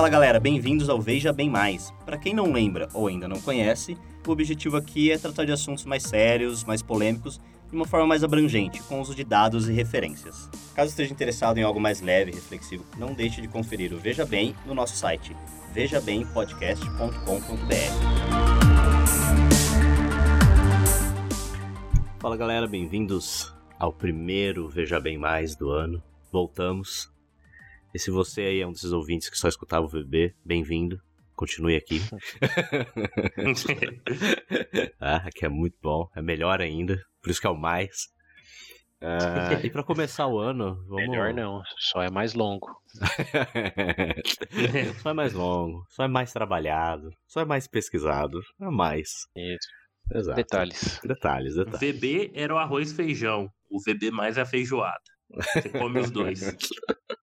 Fala galera, bem-vindos ao Veja Bem Mais. Para quem não lembra ou ainda não conhece, o objetivo aqui é tratar de assuntos mais sérios, mais polêmicos, de uma forma mais abrangente, com uso de dados e referências. Caso esteja interessado em algo mais leve e reflexivo, não deixe de conferir o Veja Bem no nosso site vejabempodcast.com.br. Fala galera, bem-vindos ao primeiro Veja Bem Mais do ano. Voltamos e se você aí é um desses ouvintes que só escutava o VB, bem-vindo. Continue aqui. ah, aqui é muito bom. É melhor ainda. Por isso que é o mais. Uh, e para começar o ano, vamos... Melhor não, só é mais longo. só é mais longo, só é mais trabalhado, só é mais pesquisado, é mais. Isso. Exato. Detalhes. Detalhes, detalhes. VB era o arroz feijão, o VB mais é a feijoada. Você come os dois.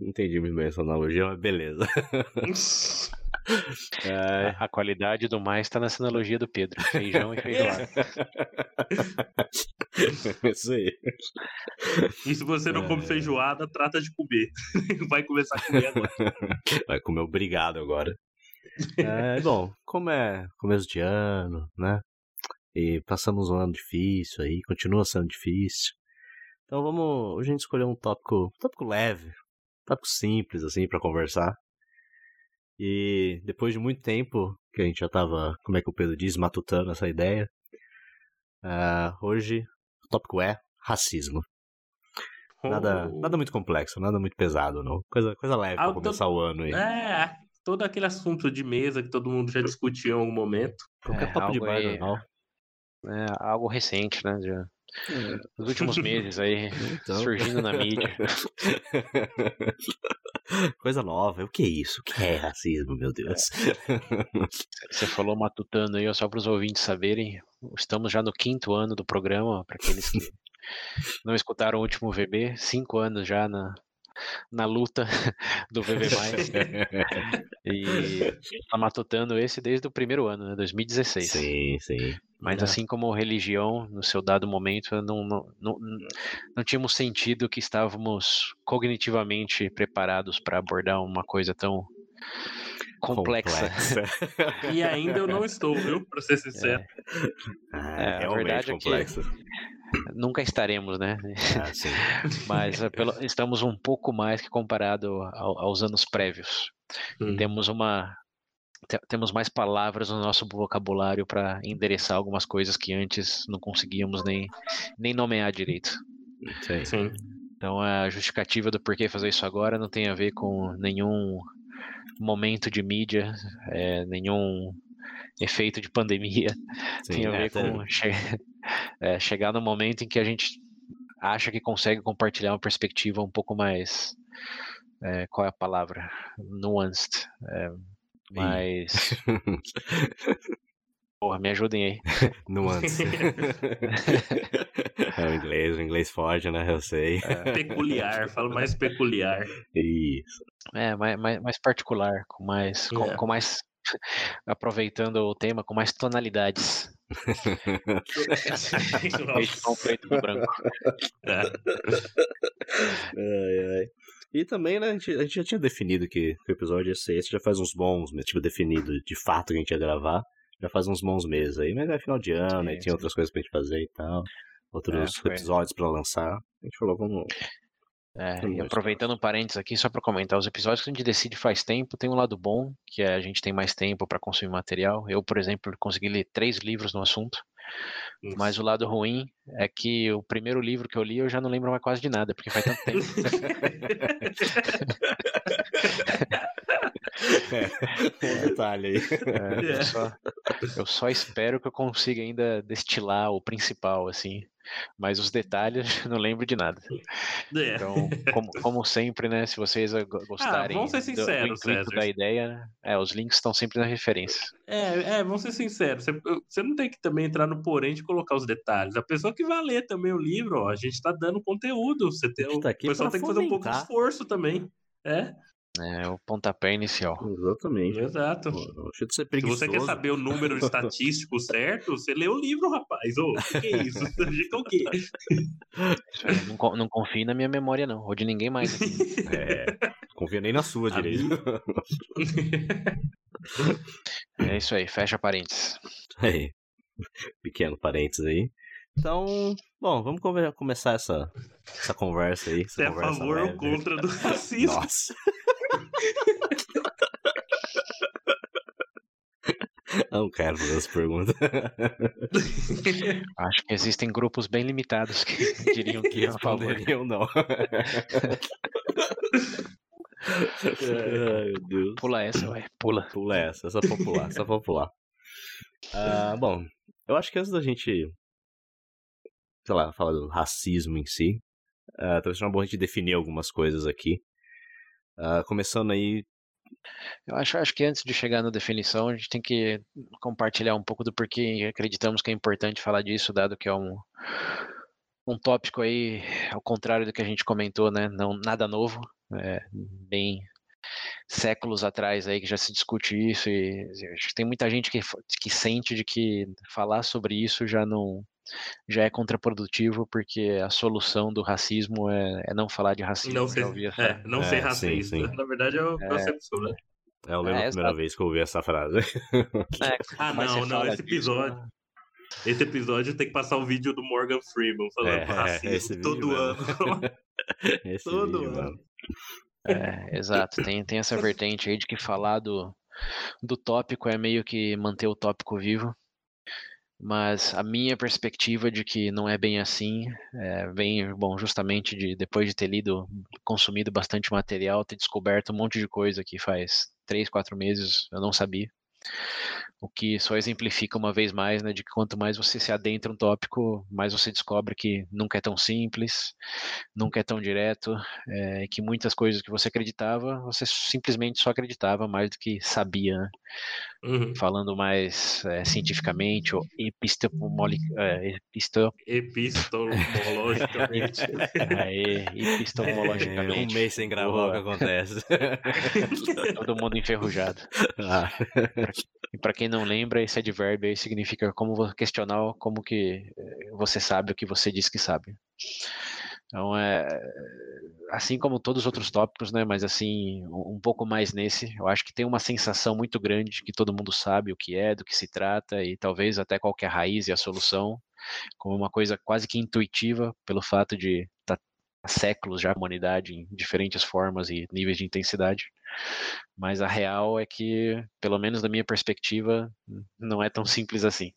Não entendi muito bem essa analogia, mas beleza. É... A qualidade do mais está nessa analogia do Pedro. Feijão e feijoada. Isso aí. E se você não é... come feijoada, trata de comer. Vai começar a comer agora. Vai comer obrigado agora. É, bom, como é começo de ano, né? E passamos um ano difícil aí, continua sendo difícil. Então vamos. Hoje a gente escolheu um tópico, um tópico leve, um tópico simples, assim, para conversar. E depois de muito tempo que a gente já tava, como é que o Pedro diz, matutando essa ideia, uh, hoje o tópico é racismo. Nada, oh. nada muito complexo, nada muito pesado, não. Coisa, coisa leve ah, pra começar o ano aí. É, todo aquele assunto de mesa que todo mundo já discutiu em algum momento. Qualquer é, papo de bar normal. É, algo recente, né? Já. É. Nos últimos meses aí, então... surgindo na mídia. Coisa nova. O que é isso? O que é racismo, meu Deus? Você falou matutando aí, só para os ouvintes saberem. Estamos já no quinto ano do programa, para aqueles que não escutaram o último VB, cinco anos já na, na luta do VB+. e tá matutando esse desde o primeiro ano, né, 2016. Sim, sim. Mas é. assim como religião, no seu dado momento, não, não, não, não tínhamos sentido que estávamos cognitivamente preparados para abordar uma coisa tão complexa. complexa. e ainda eu não estou, viu? Para ser sincero. É, ah, é a verdade complexa. é que nunca estaremos, né? Ah, Mas é, pelo, estamos um pouco mais que comparado ao, aos anos prévios. Hum. Temos uma temos mais palavras no nosso vocabulário para endereçar algumas coisas que antes não conseguíamos nem, nem nomear direito. Sim. Sim. Então a justificativa do porquê fazer isso agora não tem a ver com nenhum momento de mídia, é, nenhum efeito de pandemia. Sim, tem a ver é, com che é, chegar no momento em que a gente acha que consegue compartilhar uma perspectiva um pouco mais. É, qual é a palavra? Nuanced. É, mais. Porra, me ajudem aí. Nuance. é o inglês, o inglês foge, né? Eu sei. É. Peculiar, falo mais peculiar. Isso. É, mais, mais, mais particular, com mais, com, é. com mais aproveitando o tema com mais tonalidades. com preto e branco. É. Ai, ai. E também, né, a gente, a gente, já tinha definido que, que o episódio ia ser esse, já faz uns bons, tipo, definido de fato que a gente ia gravar, já faz uns bons meses aí, mas é final de ano, sim, tinha outras coisas pra gente fazer e tal, outros é, episódios pra lançar. A gente falou, vamos, é, e aproveitando um parênteses aqui, só para comentar, os episódios que a gente decide faz tempo, tem um lado bom, que é a gente tem mais tempo para consumir material. Eu, por exemplo, consegui ler três livros no assunto. Isso. Mas o lado ruim é que o primeiro livro que eu li eu já não lembro mais quase de nada, porque faz tanto tempo. é, um detalhe aí. É, eu, só, eu só espero que eu consiga ainda destilar o principal, assim. Mas os detalhes não lembro de nada. É. Então, como, como, sempre, né? Se vocês ah, gostarem ah, ser sinceros, do, do da ideia, é, os links estão sempre na referência. É, é, vamos ser sinceros. Você, você não tem que também entrar no porém de colocar os detalhes. A pessoa que vai ler também o livro, ó, a gente está dando conteúdo. Você tem, tá o pessoal tem que fazer um pouco de esforço também. É. É o pontapé inicial. Exatamente. Exato. Se você quer saber o número estatístico certo, você lê o livro, rapaz. Ô, o que, é isso? Dica o quê? Não, não confie na minha memória, não. Ou de ninguém mais. é, confia nem na sua direito. é isso aí, fecha parênteses. Aí. Pequeno parênteses aí. Então, bom, vamos começar essa, essa conversa aí. Você é a favor leve. ou contra do racismo? Nossa. Não quero fazer essa pergunta. Acho que existem grupos bem limitados que diriam que a favor. não. Ai, meu Deus. Pula essa, vai. Pula. Pula essa, essa popular, essa popular. Uh, bom, eu acho que antes da gente, sei lá, falar do racismo em si, uh, talvez seja uma boa a gente definir algumas coisas aqui. Uh, começando aí eu acho, acho que antes de chegar na definição, a gente tem que compartilhar um pouco do porquê acreditamos que é importante falar disso, dado que é um, um tópico aí, ao contrário do que a gente comentou, né? Não, nada novo, é, bem séculos atrás aí que já se discute isso e acho que tem muita gente que, que sente de que falar sobre isso já não já é contraprodutivo porque a solução do racismo é, é não falar de racismo. Não ser, é, não é, ser racista. Sim, sim. Na verdade é o é, concepção, né? É, eu lembro é, a primeira vez que eu ouvi essa frase. É, ah, não, não, esse episódio. Disso, esse episódio tem que passar o vídeo do Morgan Freeman falando é, racismo todo ano. todo vídeo, ano. É, exato, tem, tem essa vertente aí de que falar do, do tópico é meio que manter o tópico vivo mas a minha perspectiva de que não é bem assim é, vem, bom, justamente de depois de ter lido, consumido bastante material, ter descoberto um monte de coisa que faz três, quatro meses eu não sabia. O que só exemplifica uma vez mais, né, de que quanto mais você se adentra um tópico, mais você descobre que nunca é tão simples, nunca é tão direto, é, que muitas coisas que você acreditava, você simplesmente só acreditava mais do que sabia. Né? Uhum. Falando mais é, cientificamente ou episto... epistemologicamente. é, epistemologicamente. um mês sem gravar o que acontece. Todo mundo enferrujado. Ah. E para quem não lembra, esse advérbio aí significa como questionar como que eh, você sabe o que você diz que sabe. Então é assim como todos os outros tópicos, né? Mas assim um pouco mais nesse, eu acho que tem uma sensação muito grande de que todo mundo sabe o que é, do que se trata e talvez até qual é a raiz e a solução, como uma coisa quase que intuitiva pelo fato de estar tá há séculos já a humanidade em diferentes formas e níveis de intensidade. Mas a real é que, pelo menos da minha perspectiva, não é tão simples assim.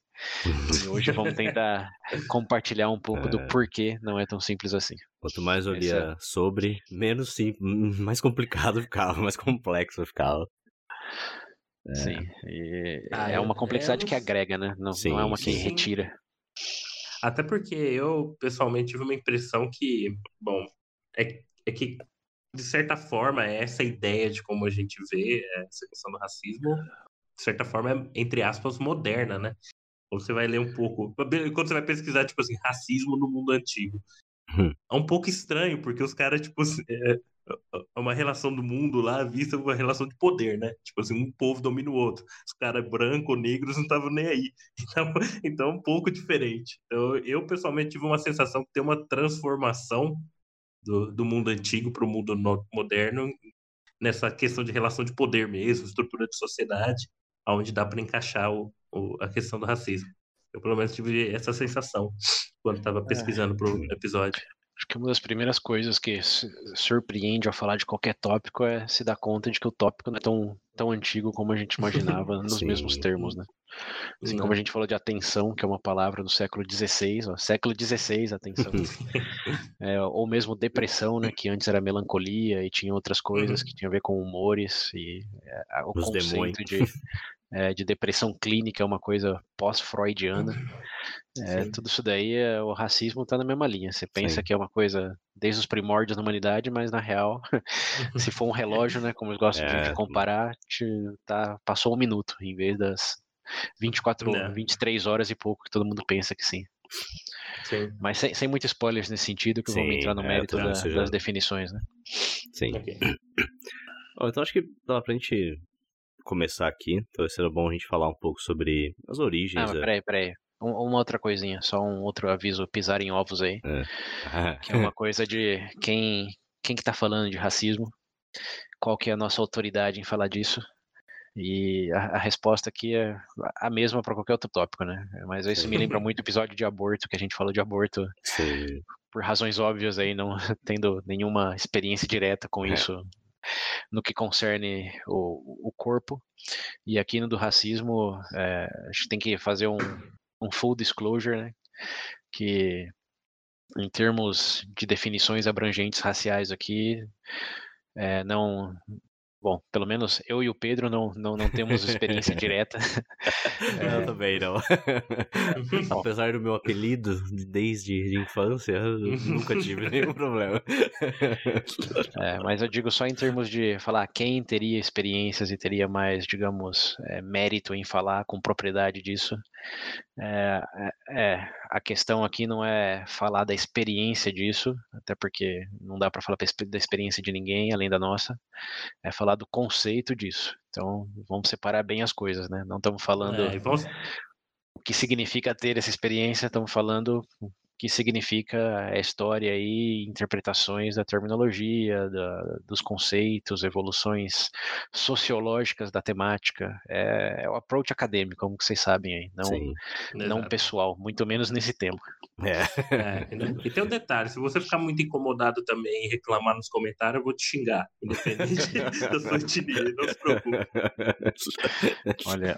E hoje vamos tentar compartilhar um pouco é... do porquê não é tão simples assim. Quanto mais eu lia é... sobre, menos simples, mais complicado ficava, mais complexo ficava. É... Sim, ah, é uma complexidade que agrega, né? Não, sim, não é uma que sim. retira. Até porque eu, pessoalmente, tive uma impressão que, bom, é, é que de certa forma, essa ideia de como a gente vê essa questão do racismo, de certa forma, é, entre aspas, moderna, né? Você vai ler um pouco, quando você vai pesquisar, tipo assim, racismo no mundo antigo, hum. é um pouco estranho, porque os caras, tipo assim, é, é uma relação do mundo lá vista uma relação de poder, né? Tipo assim, um povo domina o outro. Os caras brancos, negros, não estavam nem aí. Então, então, é um pouco diferente. Então, eu, pessoalmente, tive uma sensação que tem uma transformação do, do mundo antigo para o mundo no, moderno, nessa questão de relação de poder mesmo, estrutura de sociedade, onde dá para encaixar o, o, a questão do racismo. Eu, pelo menos, tive essa sensação quando estava é. pesquisando é. para o episódio. Acho que uma das primeiras coisas que surpreende ao falar de qualquer tópico é se dar conta de que o tópico não é tão, tão antigo como a gente imaginava nos mesmos termos, né? Assim não. como a gente falou de atenção, que é uma palavra do século XVI, ó, século XVI, atenção. é, ou mesmo depressão, né? Que antes era melancolia e tinha outras coisas uhum. que tinham a ver com humores e é, o Os conceito de, é, de depressão clínica é uma coisa pós-freudiana. É, tudo isso daí, é, o racismo está na mesma linha. Você pensa Sim. que é uma coisa desde os primórdios da humanidade, mas na real, se for um relógio, né, como eu gosto é. de comparar, tá, passou um minuto em vez das 24, Não. 23 horas e pouco que todo mundo pensa que sim. sim. Mas sem, sem muitos spoilers nesse sentido, que sim, vamos entrar no é, mérito da, das definições, né? Sim. Okay. então acho que dá pra gente começar aqui, então seria bom a gente falar um pouco sobre as origens. Ah, mas é. peraí, peraí. Um, uma outra coisinha, só um outro aviso, pisar em ovos aí. É. que é uma coisa de quem, quem que tá falando de racismo. qual que é a nossa autoridade em falar disso. E a, a resposta aqui é a mesma para qualquer outro tópico, né? Mas isso Sim. me lembra muito o episódio de aborto, que a gente falou de aborto Sim. por razões óbvias aí, não tendo nenhuma experiência direta com é. isso no que concerne o, o corpo. E aqui no do racismo, é, a gente tem que fazer um, um full disclosure, né? Que em termos de definições abrangentes raciais aqui, é, não Bom, pelo menos eu e o Pedro não, não, não temos experiência direta. Eu é... também não. Apesar do meu apelido desde a infância, nunca tive nenhum problema. É, mas eu digo só em termos de falar quem teria experiências e teria mais, digamos, é, mérito em falar com propriedade disso. É, é, é a questão aqui não é falar da experiência disso, até porque não dá para falar da experiência de ninguém além da nossa, é falar do conceito disso. Então, vamos separar bem as coisas, né? Não estamos falando é, vamos... o que significa ter essa experiência, estamos falando que significa a história e interpretações da terminologia, da, dos conceitos, evoluções sociológicas da temática. É, é o approach acadêmico, como vocês sabem aí, não, Sim, não pessoal, muito menos nesse tema. É. é. e tem um detalhe, se você ficar muito incomodado também e reclamar nos comentários, eu vou te xingar, independente da sua etnia, não se preocupe. Olha,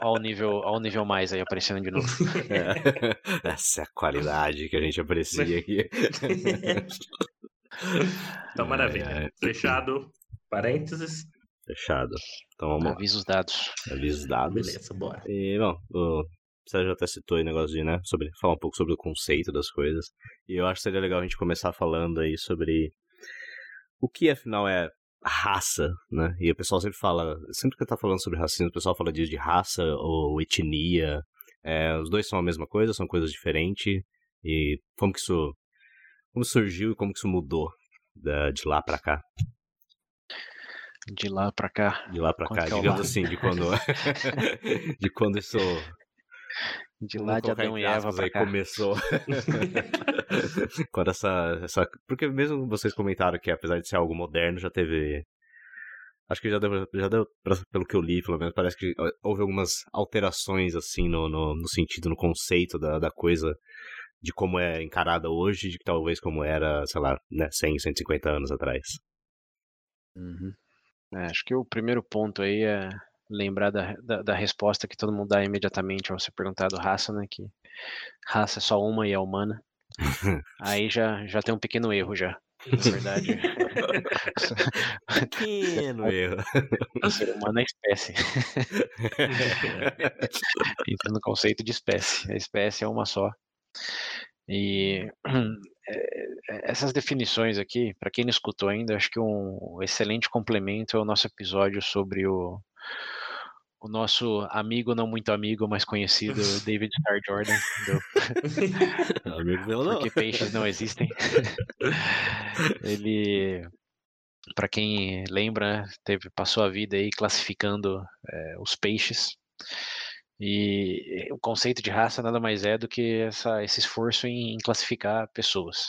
ao nível, ao nível mais aí aparecendo de novo. É. Essa é a qualidade qualidade que a gente aprecia aqui. então, maravilha. É, é. Fechado. Parênteses. Fechado. Então vamos Avisa os dados. Avisa os dados. Beleza, bora. E, bom, o Sérgio até citou aí negócio de, né, sobre, falar um pouco sobre o conceito das coisas. E eu acho que seria legal a gente começar falando aí sobre o que afinal é raça, né? E o pessoal sempre fala, sempre que tá falando sobre racismo, o pessoal fala disso de raça ou etnia. É, os dois são a mesma coisa, são coisas diferentes. E como que isso como surgiu e como que isso mudou da, de lá para cá? De lá para cá. De lá para cá, é digamos assim, de quando de quando isso de lá de Adão e Eva aí cá. começou. quando essa, essa porque mesmo vocês comentaram que apesar de ser algo moderno, já teve acho que já deu, já deu pelo que eu li, pelo menos parece que houve algumas alterações assim no, no, no sentido, no conceito da, da coisa de como é encarada hoje, de talvez como era, sei lá, né, 100, 150 anos atrás. Uhum. É, acho que o primeiro ponto aí é lembrar da, da, da, resposta que todo mundo dá imediatamente ao ser perguntado raça, né? Que raça é só uma e é humana. aí já, já tem um pequeno erro já. Na verdade. pequeno erro. O ser humano é espécie. Entra no conceito de espécie. A espécie é uma só. E é, essas definições aqui, para quem não escutou ainda, acho que um excelente complemento é o nosso episódio sobre o, o nosso amigo, não muito amigo, mas conhecido, David Star Jordan. Do... amigo meu não. Porque peixes não existem. Ele, para quem lembra, teve, passou a vida aí classificando é, os peixes. E o conceito de raça nada mais é do que essa, esse esforço em, em classificar pessoas.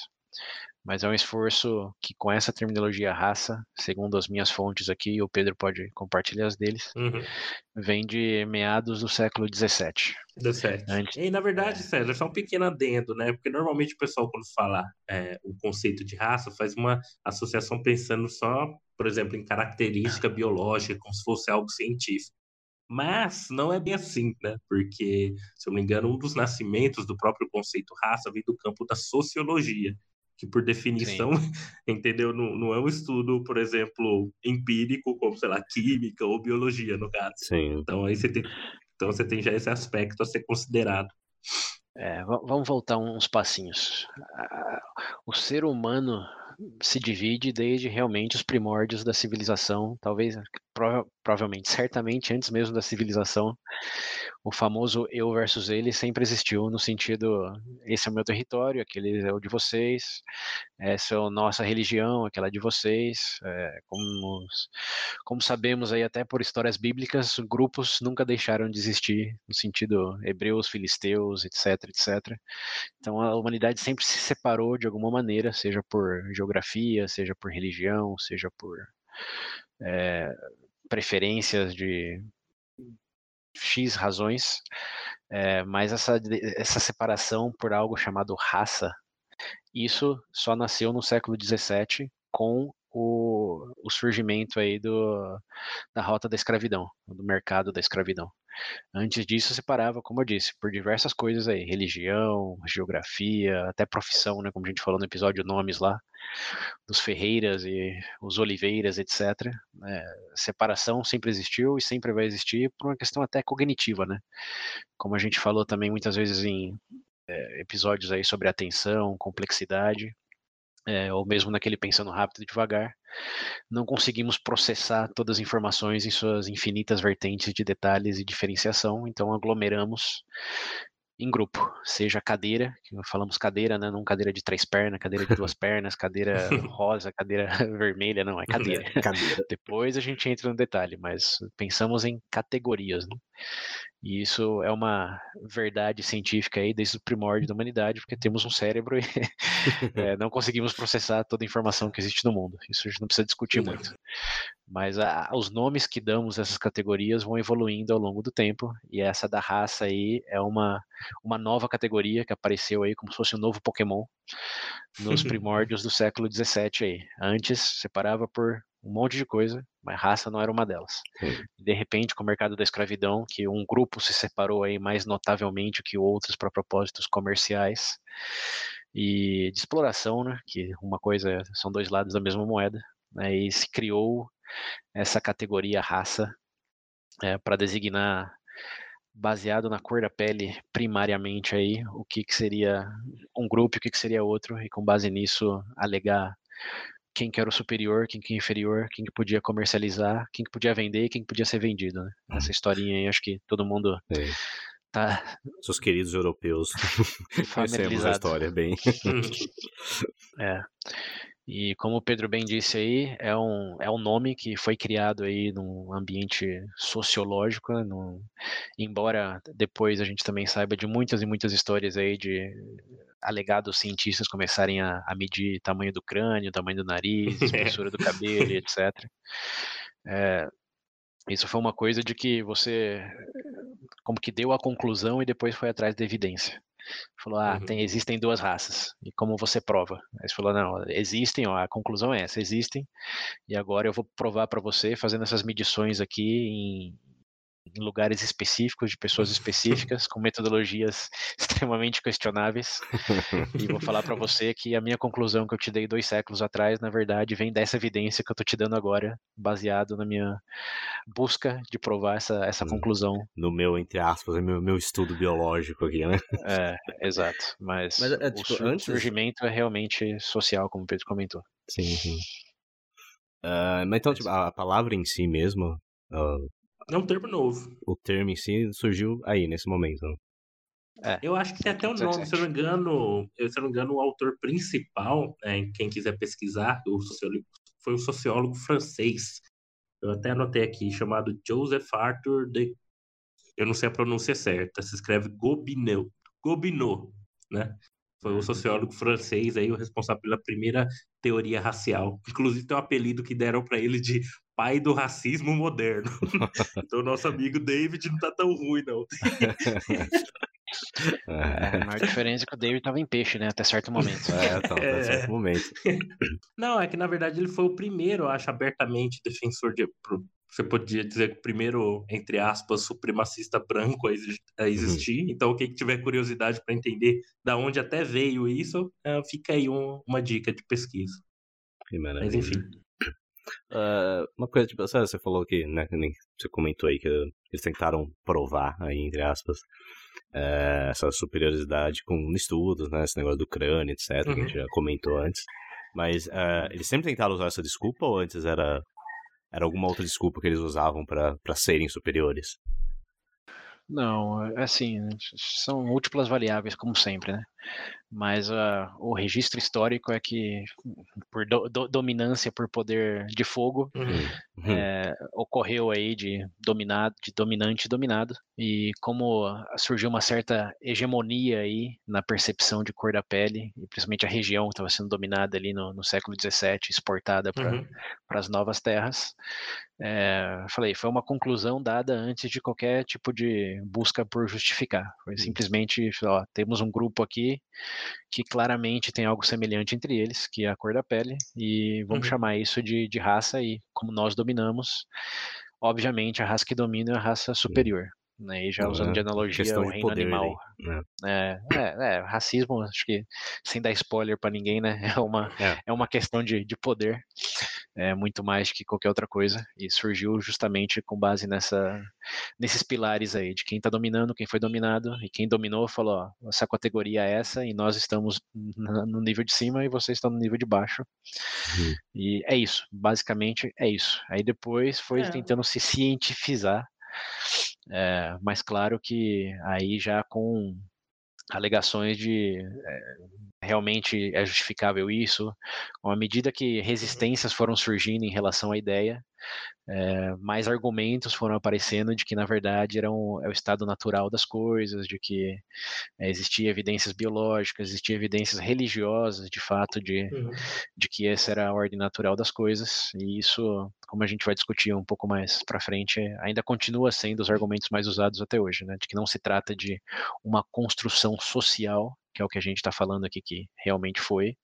Mas é um esforço que, com essa terminologia raça, segundo as minhas fontes aqui, o Pedro pode compartilhar as deles, uhum. vem de meados do século XVII. 17. Antes... E, na verdade, é. César, só um pequeno adendo, né? Porque normalmente o pessoal, quando fala é, o conceito de raça, faz uma associação pensando só, por exemplo, em característica biológica, como se fosse algo científico. Mas não é bem assim, né? Porque, se eu não me engano, um dos nascimentos do próprio conceito raça vem do campo da sociologia, que por definição, entendeu? Não, não, é um estudo, por exemplo, empírico, como, sei lá, química ou biologia, no caso. Sim. Então aí você tem, então você tem já esse aspecto a ser considerado. É, vamos voltar uns passinhos. O ser humano se divide desde realmente os primórdios da civilização, talvez, prova provavelmente, certamente antes mesmo da civilização, o famoso eu versus ele sempre existiu no sentido, esse é o meu território, aquele é o de vocês, essa é a nossa religião, aquela é de vocês, é, como, como sabemos aí até por histórias bíblicas, grupos nunca deixaram de existir, no sentido hebreus, filisteus, etc, etc. Então a humanidade sempre se separou de alguma maneira, seja por geografia, seja por religião, seja por é, preferências de X razões, é, mas essa, essa separação por algo chamado raça, isso só nasceu no século XVII com o, o surgimento aí do, da rota da escravidão, do mercado da escravidão. Antes disso, separava, como eu disse, por diversas coisas aí, religião, geografia, até profissão, né, como a gente falou no episódio nomes lá, dos Ferreiras e os Oliveiras, etc. Né, separação sempre existiu e sempre vai existir por uma questão até cognitiva, né? Como a gente falou também muitas vezes em é, episódios aí sobre atenção, complexidade, é, ou mesmo naquele pensando rápido e devagar, não conseguimos processar todas as informações em suas infinitas vertentes de detalhes e diferenciação, então aglomeramos em grupo, seja cadeira, que falamos cadeira, né? Não cadeira de três pernas, cadeira de duas pernas, cadeira rosa, cadeira vermelha, não, é cadeira. Cadeira. Depois a gente entra no detalhe, mas pensamos em categorias, né? E isso é uma verdade científica aí desde o primórdio da humanidade, porque temos um cérebro e é, não conseguimos processar toda a informação que existe no mundo. Isso a gente não precisa discutir muito. Mas a, os nomes que damos a essas categorias vão evoluindo ao longo do tempo, e essa da raça aí é uma, uma nova categoria que apareceu aí como se fosse um novo Pokémon nos primórdios do século XVII aí. Antes separava por um monte de coisa, mas raça não era uma delas. De repente, com o mercado da escravidão, que um grupo se separou aí mais notavelmente que outros para propósitos comerciais e de exploração, né, que uma coisa são dois lados da mesma moeda, né, e se criou essa categoria raça é, para designar baseado na cor da pele primariamente aí o que, que seria um grupo e o que, que seria outro e com base nisso alegar quem que era o superior, quem que era inferior, quem que podia comercializar, quem que podia vender e quem que podia ser vendido. Né? Essa uhum. historinha aí, acho que todo mundo é. tá. Seus queridos europeus conhecemos a história bem. é. E como o Pedro bem disse aí, é um, é um nome que foi criado aí num ambiente sociológico, né? Num, embora depois a gente também saiba de muitas e muitas histórias aí de alegados cientistas começarem a, a medir tamanho do crânio, tamanho do nariz, espessura do cabelo, etc. É, isso foi uma coisa de que você como que deu a conclusão e depois foi atrás da evidência. Falou, ah, uhum. tem, existem duas raças. E como você prova? Aí você falou, não, existem, ó, a conclusão é essa, existem. E agora eu vou provar para você, fazendo essas medições aqui em, em lugares específicos, de pessoas específicas, com metodologias extremamente questionáveis. e vou falar para você que a minha conclusão que eu te dei dois séculos atrás, na verdade, vem dessa evidência que eu tô te dando agora, baseado na minha busca de provar essa, essa conclusão. No meu, entre aspas, meu, meu estudo biológico aqui, né? É, exato. Mas, Mas é, tipo, o antes... surgimento é realmente social, como o Pedro comentou. Sim, sim. Uh, mas então, tipo, a palavra em si mesmo, uh, é um termo novo. O termo em si surgiu aí, nesse momento. É, eu acho que tem até o nome, se eu não me engano, se eu não me engano, o autor principal, né, quem quiser pesquisar, o sociólogo, foi um sociólogo francês. Eu até anotei aqui, chamado Joseph Arthur de. Eu não sei a pronúncia certa, se escreve Gobineau. Gobineau, né? Foi o sociólogo francês aí, o responsável pela primeira teoria racial. Inclusive tem um apelido que deram para ele de pai do racismo moderno. então nosso amigo David não tá tão ruim não. É, a maior diferença é que o David tava em peixe, né? Até certo momento. É, então, até é. certo momento. Não, é que na verdade ele foi o primeiro, eu acho, abertamente defensor de, você podia dizer que o primeiro, entre aspas, supremacista branco a, existir. Uhum. Então, quem tiver curiosidade para entender da onde até veio isso, uh, fica aí um, uma dica de pesquisa. Mas enfim. Uh, uma coisa, tipo, você falou que, né, você comentou aí que eles tentaram provar, aí, entre aspas, uh, essa superioridade com estudos, né, esse negócio do crânio, etc, uhum. que a gente uhum. já comentou antes. Mas uh, eles sempre tentaram usar essa desculpa ou antes era era alguma outra desculpa que eles usavam para serem superiores? Não, é assim, são múltiplas variáveis, como sempre, né? Mas uh, o registro histórico é que, por do, do, dominância por poder de fogo, uhum. uhum. É, ocorreu aí de dominado, de dominante dominado, e como surgiu uma certa hegemonia aí na percepção de cor da pele, e principalmente a região que estava sendo dominada ali no, no século XVII, exportada para uhum. as novas terras, é, falei, foi uma conclusão dada antes de qualquer tipo de busca por justificar. Foi simplesmente, ó, temos um grupo aqui que claramente tem algo semelhante entre eles, que é a cor da pele, e vamos uhum. chamar isso de, de raça, e como nós dominamos, obviamente a raça que domina é a raça superior né? E já usando de analogia o reino animal. né? É, é, é, racismo, acho que sem dar spoiler para ninguém, né? É uma, é. é uma questão de, de poder, é muito mais que qualquer outra coisa. E surgiu justamente com base nessa, nesses pilares aí, de quem está dominando, quem foi dominado, e quem dominou falou, ó, essa categoria é essa, e nós estamos no nível de cima e vocês estão no nível de baixo. Uhum. E é isso, basicamente é isso. Aí depois foi é. tentando se cientificar é, mas claro que aí já com alegações de é, realmente é justificável isso, à medida que uhum. resistências foram surgindo em relação à ideia, é, mais argumentos foram aparecendo de que na verdade era um, é o estado natural das coisas, de que é, existia evidências biológicas, existia evidências religiosas, de fato, de, uhum. de que essa era a ordem natural das coisas. E isso, como a gente vai discutir um pouco mais para frente, ainda continua sendo os argumentos mais usados até hoje, né? De que não se trata de uma construção social que é o que a gente está falando aqui que realmente foi,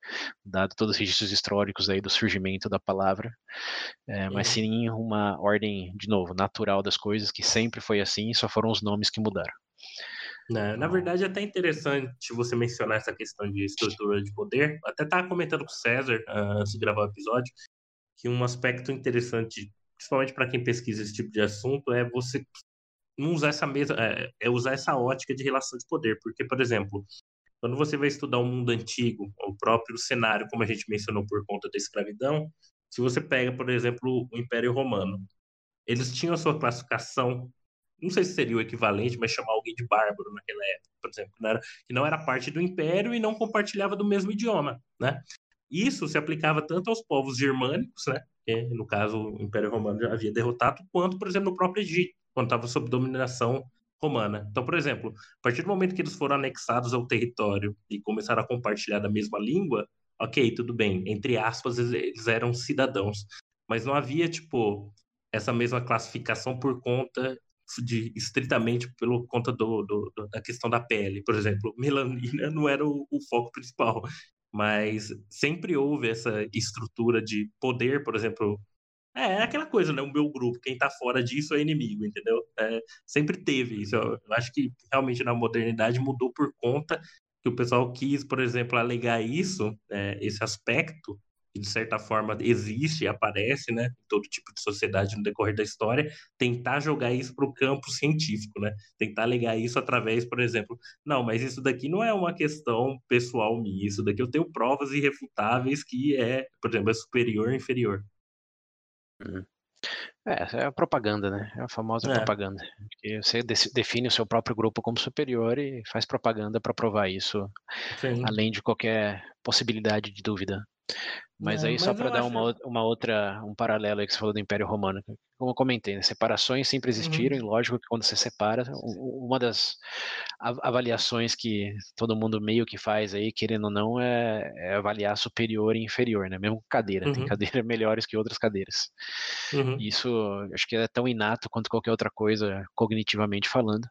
dado todos os registros históricos aí do surgimento da palavra, é, mas sim uma ordem, de novo, natural das coisas, que sempre foi assim, só foram os nomes que mudaram. Na, né, na verdade, é até interessante você mencionar essa questão de estrutura de poder. Até estava comentando com o César, uh, antes de gravar o episódio, que um aspecto interessante, principalmente para quem pesquisa esse tipo de assunto, é você não usar essa mesma, é, é usar essa ótica de relação de poder. Porque, por exemplo, quando você vai estudar o mundo antigo, o próprio cenário, como a gente mencionou por conta da escravidão, se você pega, por exemplo, o Império Romano, eles tinham a sua classificação, não sei se seria o equivalente, mas chamar alguém de bárbaro naquela época, por exemplo, que não era, que não era parte do Império e não compartilhava do mesmo idioma, né? Isso se aplicava tanto aos povos germânicos, né? Que, no caso, o Império Romano havia derrotado, quanto, por exemplo, no próprio Egito, quando estava sob dominação romana. Então, por exemplo, a partir do momento que eles foram anexados ao território e começaram a compartilhar da mesma língua, ok, tudo bem, entre aspas, eles eram cidadãos. Mas não havia, tipo, essa mesma classificação por conta de estritamente pelo conta do, do, da questão da pele. Por exemplo, melanina não era o, o, foco principal, mas sempre houve essa estrutura de poder, por exemplo, é, é aquela coisa, né? O meu grupo, quem tá fora disso é inimigo, entendeu? É, sempre teve isso. Eu, acho que realmente na modernidade mudou por conta que o pessoal quis, por exemplo, alegar isso, é, esse aspecto, que de certa forma existe e aparece, né, em todo tipo de sociedade no decorrer da história, tentar jogar isso para o campo científico, né? Tentar alegar isso através, por exemplo, não, mas isso daqui não é uma questão pessoal minha, isso daqui eu tenho provas irrefutáveis que é, por exemplo, é superior ou inferior. Uhum. É, é a propaganda, né? É a famosa é. propaganda. Que você define o seu próprio grupo como superior e faz propaganda para provar isso, Sim. além de qualquer possibilidade de dúvida. Mas é, aí, só para dar acho... uma, uma outra, um paralelo aí que você falou do Império Romano, como eu comentei, né, separações sempre existiram, uhum. e lógico que quando você separa, uma das avaliações que todo mundo meio que faz aí, querendo ou não, é, é avaliar superior e inferior, né? Mesmo cadeira, uhum. tem cadeiras melhores que outras cadeiras. Uhum. Isso acho que é tão inato quanto qualquer outra coisa, cognitivamente falando.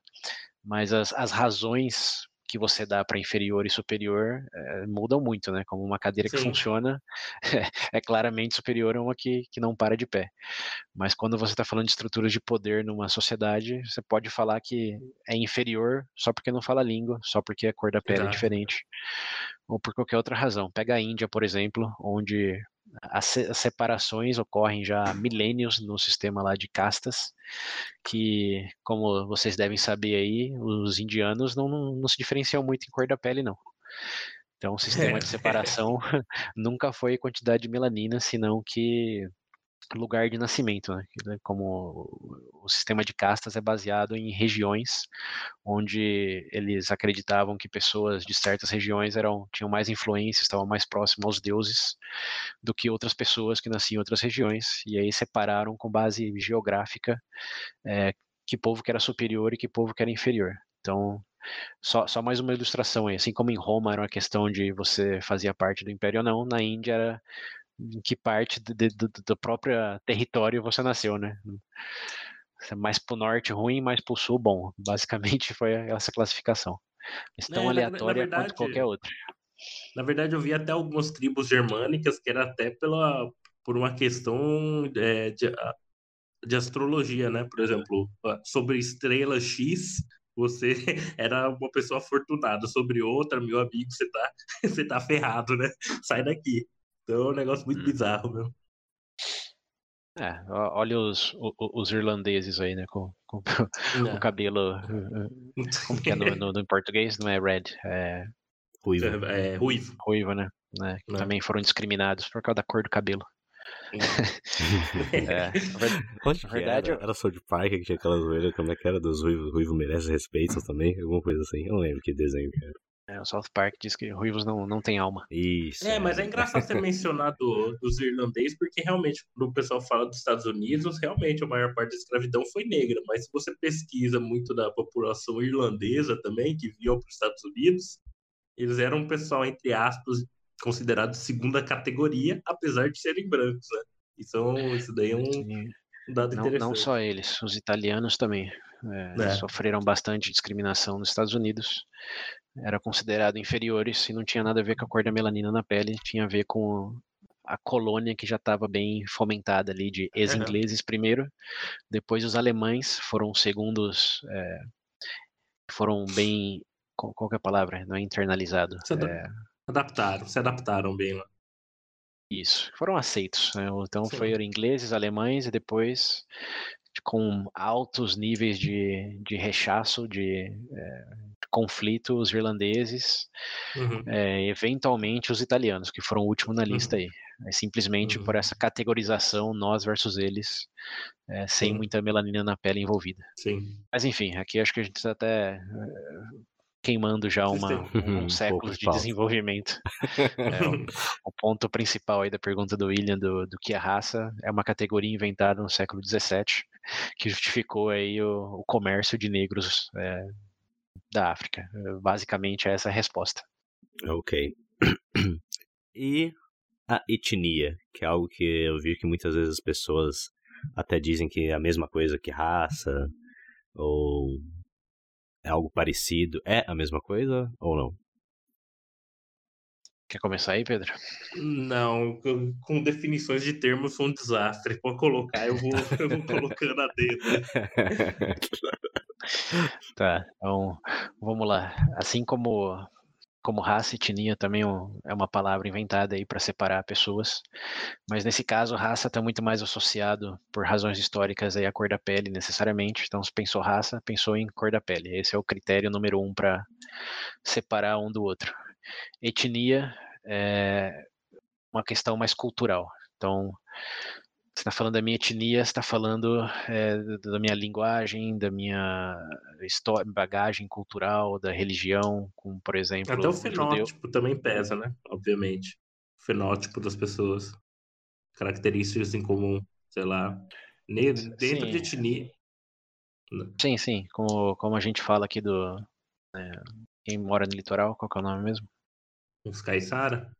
Mas as, as razões que você dá para inferior e superior é, mudam muito, né? Como uma cadeira Sim. que funciona é, é, claramente superior a uma que, que não para de pé. Mas quando você está falando de estruturas de poder numa sociedade, você pode falar que é inferior só porque não fala língua, só porque a cor da pele é Exato. é diferente, ou por qualquer outra razão. Pega a Índia, por exemplo, onde as, separações ocorrem já há milênios no sistema lá de castas, que, como vocês devem saber aí, os indianos não, não, não se diferenciam muito em cor da pele, não. Então, o sistema de separação nunca foi quantidade de melanina, senão que lugar de nascimento, né? como o sistema de castas é baseado em regiões onde eles acreditavam que pessoas de certas regiões eram tinham mais influência, estavam mais próximas aos deuses do que outras pessoas que nasciam em outras regiões, e aí separaram com base geográfica é, que povo que era superior e que povo que era inferior. Então, só, só mais uma ilustração aí. Assim como em Roma era uma questão de você fazia parte do império ou não, na Índia era em que parte do, do, do próprio território você nasceu, né? Mais pro norte ruim, mais pro sul bom. Basicamente foi essa classificação. Mas tão é, aleatória na, na verdade, quanto qualquer outra. Na verdade, eu vi até algumas tribos germânicas que era até pela, por uma questão é, de, de astrologia, né? Por exemplo, sobre estrela X, você era uma pessoa afortunada. Sobre outra, meu amigo, você tá, você tá ferrado, né? Sai daqui. Então é um negócio muito hum. bizarro, meu. É, olha os, os, os, irlandeses aí, né? Com, com, com o cabelo. Como que é no, no, no, português? Não é red, é. Ruivo. É, é ruivo. Ruivo, né? né? Que também foram discriminados por causa da cor do cabelo. é, na verdade, era? era só de Park que tinha aquela zoeira, como é que era? Dos ruivos, ruivo merece respeito também, alguma coisa assim. Eu não lembro que desenho que era. É, o South Park diz que ruivos não, não tem alma. Isso. É, mas é engraçado ter mencionado dos irlandeses, porque realmente, quando o pessoal fala dos Estados Unidos, realmente a maior parte da escravidão foi negra. Mas se você pesquisa muito da população irlandesa também, que vinham para os Estados Unidos, eles eram um pessoal, entre aspas, considerado segunda categoria, apesar de serem brancos, né? Isso, é isso daí é um, um dado não, interessante. Não só eles, os italianos também. É, é. Sofreram bastante discriminação nos Estados Unidos era considerado inferiores e não tinha nada a ver com a cor da melanina na pele, tinha a ver com a colônia que já estava bem fomentada ali de ex-ingleses primeiro, depois os alemães foram segundos, é, foram bem, qual, é a palavra? Não é internalizado. Se é, adaptaram, se adaptaram bem lá. Isso, foram aceitos. Né? Então Sim. foram ingleses, alemães e depois com altos níveis de, de rechaço, de é, conflito, os irlandeses, uhum. é, eventualmente os italianos, que foram o último na lista uhum. aí. É simplesmente uhum. por essa categorização, nós versus eles, é, sem muita melanina na pele envolvida. Sim. Mas enfim, aqui acho que a gente está até queimando já uma, um, um século de desenvolvimento. é, o, o, ponto principal aí da pergunta do William do, do que é raça é uma categoria inventada no século XVII que justificou aí o, o comércio de negros é, da África. Basicamente essa é a resposta. Ok. E a etnia, que é algo que eu vi que muitas vezes as pessoas até dizem que é a mesma coisa que raça, ou é algo parecido. É a mesma coisa ou não? Quer começar aí, Pedro? Não, com definições de termos sou um desastre. Pode colocar, eu vou, eu vou colocando a dedo. tá, então vamos lá. Assim como como raça e etnia também é uma palavra inventada aí para separar pessoas, mas nesse caso raça está muito mais associado por razões históricas aí à cor da pele necessariamente. Então se pensou raça, pensou em cor da pele. Esse é o critério número um para separar um do outro. Etnia é uma questão mais cultural. Então você está falando da minha etnia, você está falando é, da minha linguagem, da minha história, bagagem cultural, da religião, como por exemplo. Até o fenótipo também pesa, né? Obviamente. O fenótipo das pessoas. Características em comum, sei lá. Dentro sim. de etnia. Né? Sim, sim. Como, como a gente fala aqui do. É, quem mora no litoral, qual é o nome mesmo? Os caiçara?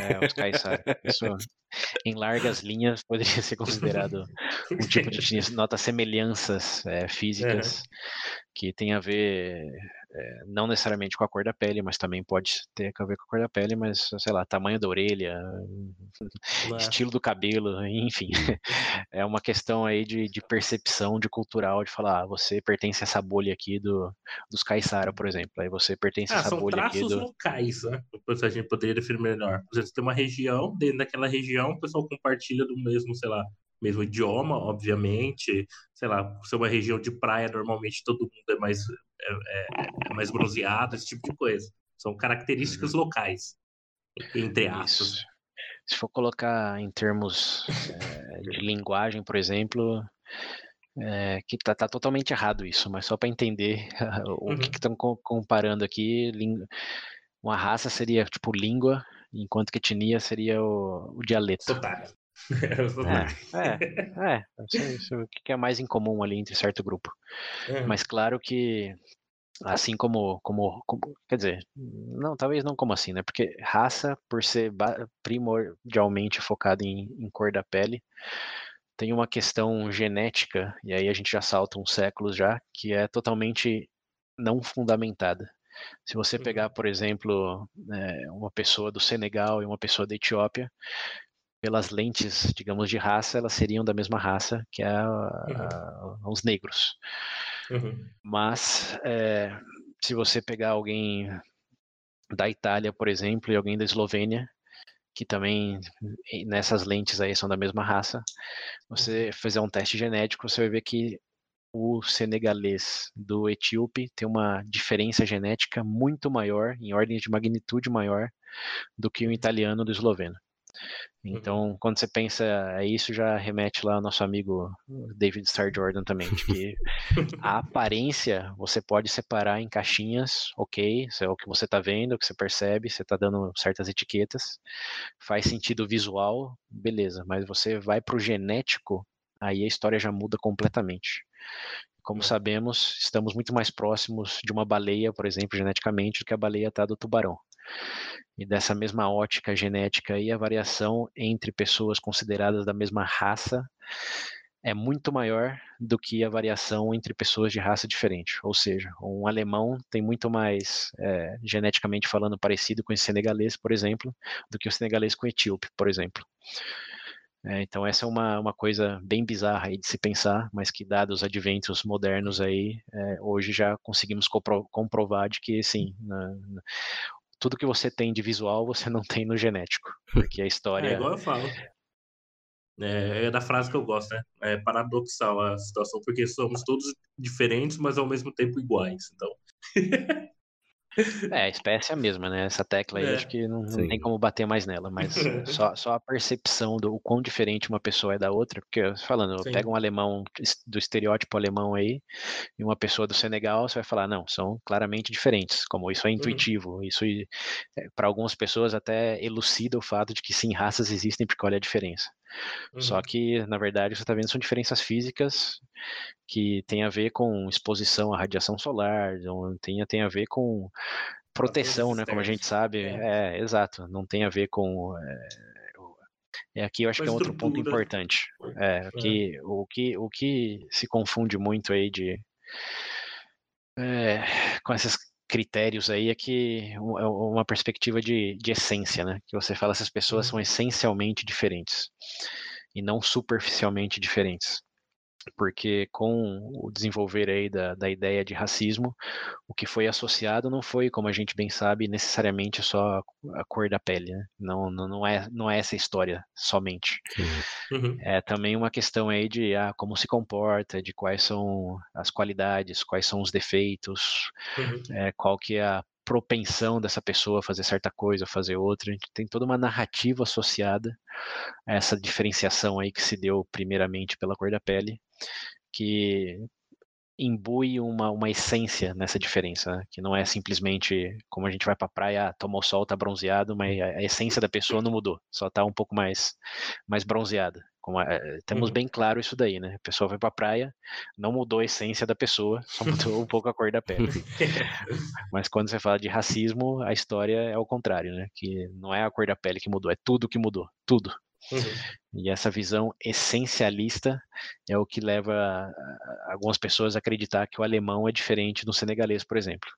É, os caiçara. Isso, em largas linhas, poderia ser considerado um tipo de nota semelhanças é, físicas que tem a ver é, não necessariamente com a cor da pele, mas também pode ter a ver com a cor da pele, mas sei lá, tamanho da orelha, estilo do cabelo, enfim. É uma questão aí de, de percepção, de cultural, de falar, ah, você pertence a essa bolha aqui do, dos Caissara, por exemplo. Aí você pertence ah, a essa bolha aqui do. Traços locais, né? A gente poderia definir melhor. Você tem uma região, dentro daquela região, o pessoal compartilha do mesmo, sei lá, mesmo idioma, obviamente. Sei lá, se é uma região de praia, normalmente todo mundo é mais, é, é, é mais bronzeado, esse tipo de coisa. São características uhum. locais, entre aspas. se for colocar em termos é, de linguagem, por exemplo, é, que tá, tá, totalmente errado isso, mas só para entender o uhum. que estão comparando aqui, uma raça seria tipo língua, enquanto que etnia seria o, o dialeto. Sotaque. é, é, é, isso, o que é mais incomum ali entre certo grupo. Uhum. Mas claro que assim como, como, como, quer dizer, não, talvez não como assim, né? Porque raça, por ser primordialmente focada em, em, cor da pele, tem uma questão genética, e aí a gente já salta uns séculos já, que é totalmente não fundamentada. Se você pegar, uhum. por exemplo, é, uma pessoa do Senegal e uma pessoa da Etiópia, pelas lentes, digamos, de raça, elas seriam da mesma raça que a, a, uhum. os negros. Uhum. Mas é, se você pegar alguém da Itália, por exemplo, e alguém da Eslovênia, que também nessas lentes aí são da mesma raça, você uhum. fizer um teste genético, você vai ver que o senegalês do etíope tem uma diferença genética muito maior, em ordem de magnitude maior, do que o italiano do esloveno. Uhum. Então, quando você pensa é isso, já remete lá ao nosso amigo David Star Jordan também, de que a aparência você pode separar em caixinhas, ok, isso é o que você está vendo, o que você percebe, você está dando certas etiquetas, faz sentido visual, beleza, mas você vai para o genético, aí a história já muda completamente. Como sabemos, estamos muito mais próximos de uma baleia, por exemplo, geneticamente, do que a baleia está do tubarão. E dessa mesma ótica genética aí, a variação entre pessoas consideradas da mesma raça é muito maior do que a variação entre pessoas de raça diferente. Ou seja, um alemão tem muito mais, é, geneticamente falando, parecido com esse senegalês, por exemplo, do que o senegalês com o etíope, por exemplo. É, então essa é uma, uma coisa bem bizarra aí de se pensar, mas que dados adventos modernos aí, é, hoje já conseguimos compro comprovar de que sim, na, na, tudo que você tem de visual você não tem no genético, porque a história. É igual eu falo. É, é da frase que eu gosto, né? É paradoxal a situação, porque somos todos diferentes, mas ao mesmo tempo iguais. Então. É, a espécie é a mesma, né? Essa tecla aí, é. acho que não, não, tem como bater mais nela, mas só, só a percepção do quão diferente uma pessoa é da outra, porque, falando, Sim. pega um alemão do estereótipo alemão aí, e uma pessoa do Senegal, você vai falar, não, são claramente diferentes, como isso é uhum. intuitivo, uhum. isso é, para algumas pessoas até elucida o fato de que sim, raças existem porque olha a diferença. Uhum. Só que, na verdade, você está vendo são diferenças físicas que tem a ver com exposição à radiação solar, tem, tem a ver com proteção, né? Como a gente sabe. É, é exato. Não tem a ver com. É, aqui eu acho que é outro ponto importante. É, que, o, que, o que se confunde muito aí de. É, com esses critérios aí é que é uma perspectiva de, de essência, né? Que você fala essas pessoas são uhum. essencialmente diferentes e não superficialmente diferentes porque com o desenvolver aí da, da ideia de racismo, o que foi associado não foi, como a gente bem sabe, necessariamente só a, cor da pele, né? não, não, não, é, não é essa história somente. Uhum. É também uma questão aí de ah, como se comporta, de quais são as qualidades, quais são os defeitos, uhum. é, qual que é a propensão dessa pessoa a fazer certa coisa, fazer outra. A gente tem toda uma narrativa associada a essa diferenciação aí que se deu primeiramente pela cor da pele, que imbui uma, uma essência nessa diferença, né? que não é simplesmente como a gente vai para a praia, tomou sol, tá bronzeado, mas a, a essência da pessoa não mudou, só tá um pouco mais mais bronzeada. Como, é, temos uhum. bem claro isso daí, né? A pessoa vai pra praia, não mudou a essência da pessoa, só mudou um pouco a cor da pele. Mas quando você fala de racismo, a história é o contrário, né? Que não é a cor da pele que mudou, é tudo que mudou, tudo. Uhum. E essa visão essencialista é o que leva algumas pessoas a acreditar que o alemão é diferente do senegalês, por exemplo.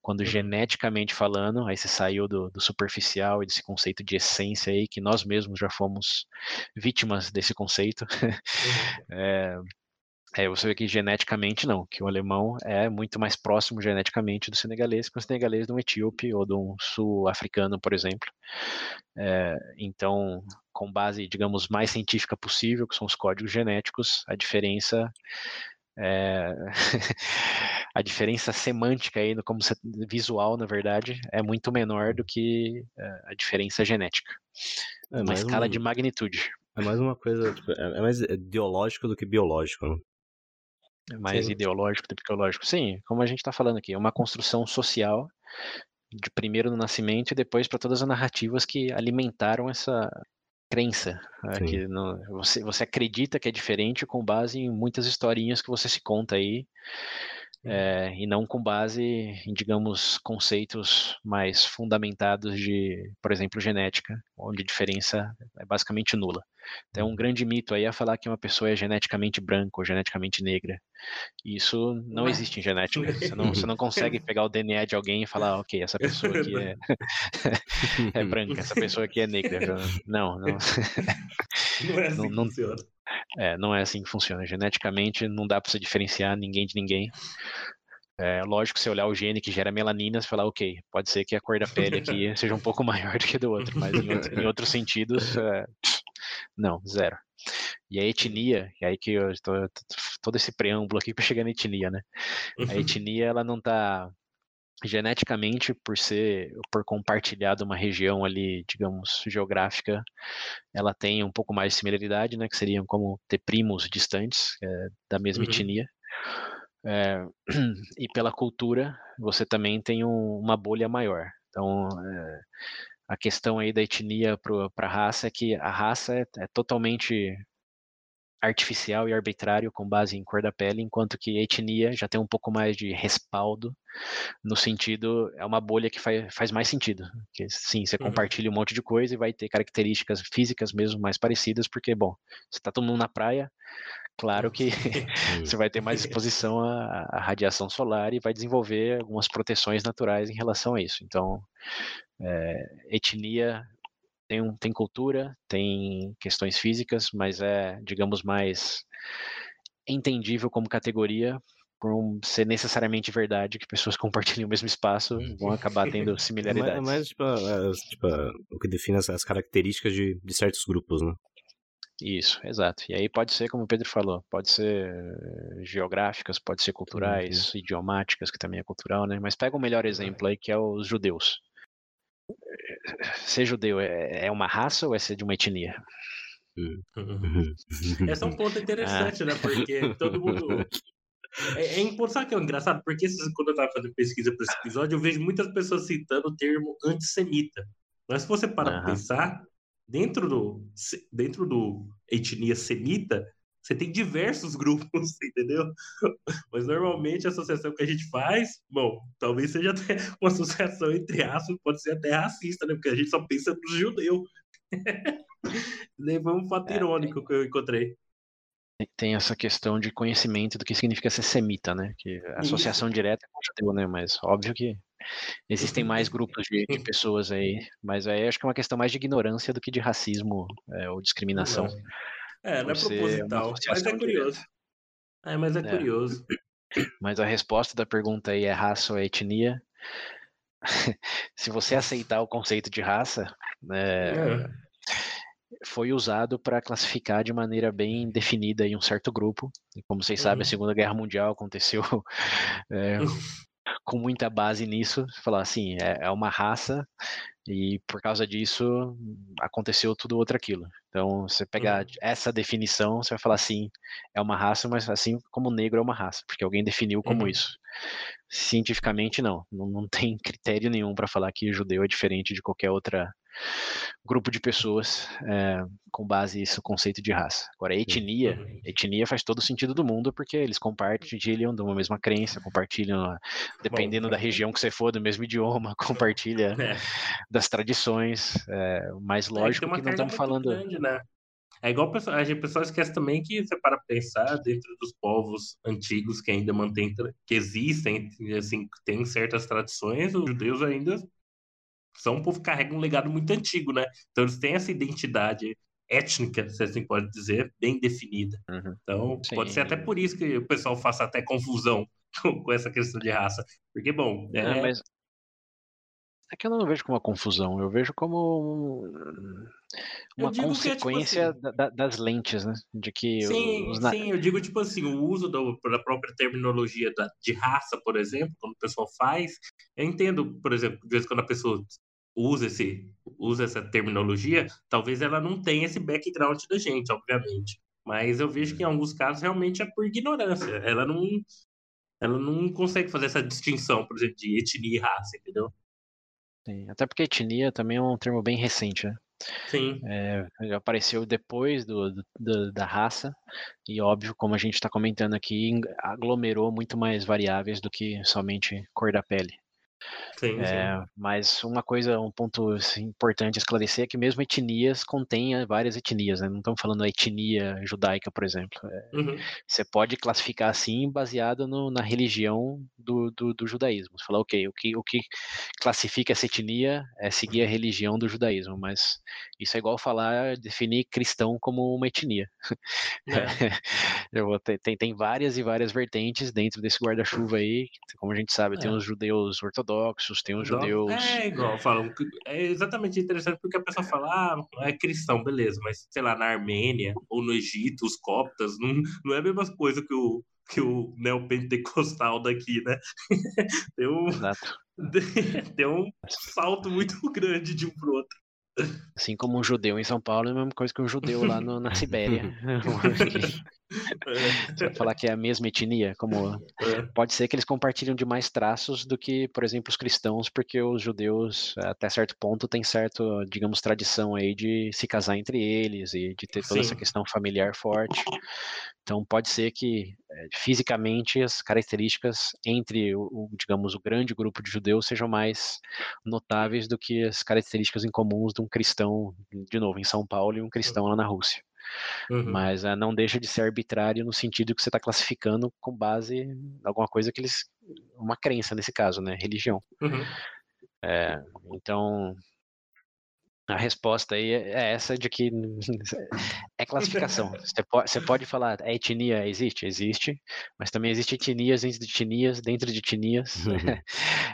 Quando uhum. geneticamente falando, aí você saiu do, do, superficial e desse conceito de essência aí, que nós mesmos já fomos vítimas desse conceito. Uhum. é, é, você vê que geneticamente não, que o alemão é muito mais próximo geneticamente do senegalês que o senegalês de um etíope ou de um sul-africano, por exemplo. É, então, com base, digamos, mais científica possível, que são os códigos genéticos, a diferença é... a diferença semântica aí, como visual, na verdade, é muito menor do que é, a diferença genética. É uma escala um... de magnitude. É mais uma coisa, tipo, é, é mais ideológico do que biológico, né? É mais Sim. ideológico biológico. Sim, como a gente está falando aqui, é uma construção social de primeiro no nascimento e depois para todas as narrativas que alimentaram essa crença. Né? Que não, você, você acredita que é diferente com base em muitas historinhas que você se conta aí é, e não com base em, digamos, conceitos mais fundamentados de, por exemplo, genética, onde a diferença é basicamente nula. Então, é um grande mito aí a falar que uma pessoa é geneticamente branca ou geneticamente negra. Isso não existe em genética. Você não, você não consegue pegar o DNA de alguém e falar, ok, essa pessoa aqui é, é branca, essa pessoa aqui é negra. Não, não. Não é assim não, não, funciona. É, não é assim que funciona. Geneticamente não dá para você diferenciar ninguém de ninguém. É lógico, se olhar o gene que gera melanina, você falar, ok, pode ser que a cor da pele aqui seja um pouco maior do que do outro, mas em, outro, em outros sentidos, é, não, zero. E a etnia, e aí que eu estou todo esse preâmbulo aqui para chegar na etnia, né? A etnia ela não está geneticamente por ser por compartilhar uma região ali, digamos, geográfica, ela tem um pouco mais de similaridade, né, que seriam como ter primos distantes é, da mesma uhum. etnia. É, e pela cultura, você também tem um, uma bolha maior. Então, é, a questão aí da etnia para a raça é que a raça é, é totalmente artificial e arbitrário com base em cor da pele, enquanto que etnia já tem um pouco mais de respaldo, no sentido, é uma bolha que faz, faz mais sentido. Que, sim, você uhum. compartilha um monte de coisa e vai ter características físicas mesmo mais parecidas, porque, bom, você está todo mundo na praia, claro que você vai ter mais exposição à, à, radiação solar e vai desenvolver algumas proteções naturais em relação a isso. Então, é, etnia tem, um, tem cultura, tem questões físicas, mas é, digamos, mais entendível como categoria por um ser necessariamente verdade que pessoas compartilham o mesmo espaço vão acabar tendo similaridades. É mais, é mais tipo, é, tipo, o que define as, as características de, de certos grupos, né? Isso, exato. E aí pode ser, como o Pedro falou, pode ser geográficas, pode ser culturais, uhum. idiomáticas, que também é cultural, né? Mas pega o um melhor exemplo aí, que é os judeus ser judeu é, é uma raça ou é ser de uma etnia? Uhum. Esse é um ponto interessante, ah. né? Porque todo mundo. É, é importante, sabe que é engraçado? Porque quando eu estava fazendo pesquisa para esse episódio, eu vejo muitas pessoas citando o termo antissemita. Mas se você para uhum. pensar, dentro do, dentro do etnia semita, você tem diversos grupos, entendeu? Mas normalmente a associação que a gente faz, bom, talvez seja até uma associação entre aspas, pode ser até racista, né? Porque a gente só pensa nos judeus. Foi um fato é, irônico que eu encontrei. Tem essa questão de conhecimento do que significa ser semita, né? Que associação Isso. direta com judeu, né? Mas óbvio que existem mais grupos de, de, pessoas aí, mas aí acho que é uma questão mais de ignorância do que de racismo é, ou discriminação. É, não é proposital, mas é curioso. É, mas é, é, curioso. Mas a resposta da pergunta aí é raça ou etnia? Se você aceitar o conceito de raça, né, é. foi usado para classificar de maneira bem definida um certo grupo. E como vocês uhum. sabem, a uhum. Segunda Guerra Mundial aconteceu é, com muita base nisso. Falar assim, é, é uma raça e por causa disso aconteceu tudo outro aquilo. Então, você pegar uhum. essa definição, você vai falar assim, é uma raça, mas assim como negro é uma raça, porque alguém definiu como uhum. isso. Cientificamente, não. Não, não tem critério nenhum para falar que judeu é diferente de qualquer outra grupo de pessoas é, com base nesse conceito de raça. Agora, etnia, etnia faz todo o sentido do mundo porque eles compartilham de uma mesma crença, compartilham, dependendo Bom, da região que você for, do mesmo idioma, compartilha é. das tradições. É, mas lógico que, que não estamos falando. Grande, né? É igual a gente pessoal esquece também que você para pensar dentro dos povos antigos que ainda mantém que existem, assim, tem certas tradições, os judeus ainda são um povo que carrega um legado muito antigo, né? Então eles têm essa identidade étnica, se assim pode dizer, bem definida. Uhum. Então Sim. pode ser até por isso que o pessoal faça até confusão com essa questão de raça, porque bom, é... Não, mas... É que eu não vejo como uma confusão, eu vejo como uma consequência é, tipo assim, da, das lentes, né? De que sim, os... sim, eu digo tipo assim, o uso do, da própria terminologia da, de raça, por exemplo, quando o pessoal faz, eu entendo, por exemplo, de vez quando a pessoa usa esse usa essa terminologia, talvez ela não tenha esse background da gente, obviamente. Mas eu vejo que em alguns casos realmente é por ignorância. Ela não ela não consegue fazer essa distinção, por exemplo, de etnia e raça, entendeu? Sim, até porque etnia também é um termo bem recente, né? Sim. É, apareceu depois do, do, da raça, e óbvio, como a gente está comentando aqui, aglomerou muito mais variáveis do que somente cor da pele. Sim, é, sim. Mas uma coisa, um ponto assim, importante a esclarecer é que mesmo etnias contêm várias etnias, né? Não estamos falando da etnia judaica, por exemplo. É, uhum. Você pode classificar assim baseado no, na religião do, do, do, judaísmo. Você fala, ok, o que, o que classifica essa etnia é seguir a religião do judaísmo, mas isso é igual falar, definir cristão como uma etnia. É. Tem, tem várias e várias vertentes dentro desse guarda-chuva aí, como a gente sabe, tem é. os judeus ortodoxos, ortodoxos, tem os judeus. É igual, falam. É exatamente interessante porque a pessoa fala, ah, é cristão, beleza, mas sei lá, na Armênia ou no Egito, os coptas, não, não é a mesma coisa que o, que o neopentecostal daqui, né? tem, um, Exato. tem um salto muito grande de um pro outro. Assim como um judeu em São Paulo é a mesma coisa que um judeu lá no, na Sibéria. Você vai falar que é a mesma etnia, como é. pode ser que eles compartilham de mais traços do que, por exemplo, os cristãos, porque os judeus até certo ponto têm certo, digamos, tradição aí de se casar entre eles e de ter toda Sim. essa questão familiar forte. Então pode ser que eh, fisicamente as características entre o, digamos, o grande grupo de judeus sejam mais notáveis do que as características incomuns de um cristão, de novo, em São Paulo e um cristão lá na Rússia. Uhum. Mas uh, não deixa de ser arbitrário no sentido que você está classificando com base em alguma coisa que eles. uma crença nesse caso, né? Religião. Uhum. É, então. A resposta aí é, é essa de que é classificação. Você pode, você pode falar, a etnia existe? Existe, mas também existe etnias dentro de etnias, dentro de etnias. Uhum.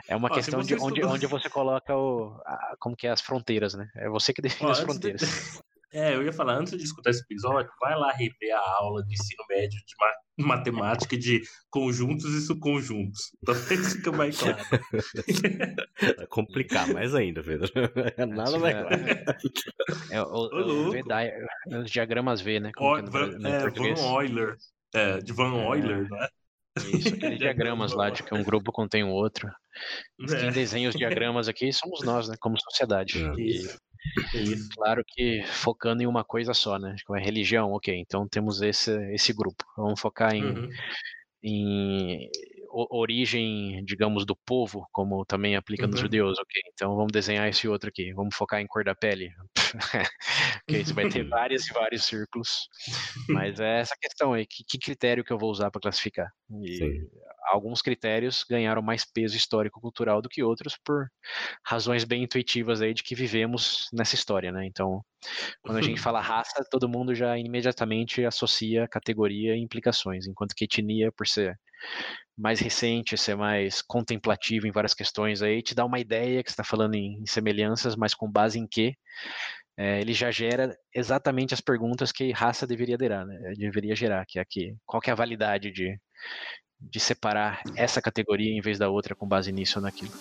É uma Ó, questão de onde, onde você coloca o, a, como que é as fronteiras, né? É você que define Ó, as fronteiras. É, eu ia falar, antes de escutar esse episódio, vai lá rever a aula de ensino médio de matemática de conjuntos e subconjuntos. Talvez fica mais claro. Vai complicar mais ainda, Pedro. Nada mais claro. É, o, o, o os diagramas V, né? Como o, é no, no é, Van Euler. É, de Van é. Euler, é. não é? Isso, aqueles diagramas lá de que um grupo contém o outro. Quem é. desenha os diagramas aqui somos nós, né? Como sociedade. É. E, isso. Claro que focando em uma coisa só, né? Como é religião, ok. Então temos esse, esse grupo. Vamos focar em, uhum. em origem, digamos, do povo, como também aplica uhum. nos judeus, ok. Então vamos desenhar esse outro aqui. Vamos focar em cor da pele. ok, você vai ter vários e vários círculos. Mas é essa questão aí, que, que critério que eu vou usar para classificar? E alguns critérios ganharam mais peso histórico-cultural do que outros por razões bem intuitivas aí de que vivemos nessa história, né? Então, quando a gente fala raça, todo mundo já imediatamente associa categoria e implicações, enquanto que etnia, por ser mais recente, ser mais contemplativo em várias questões aí, te dá uma ideia que está falando em, semelhanças, mas com base em quê? É, ele já gera exatamente as perguntas que raça deveria gerar, né? Deveria gerar, que é aqui, qual que é a validade de, de separar essa categoria em vez da outra com base nisso ou naquilo.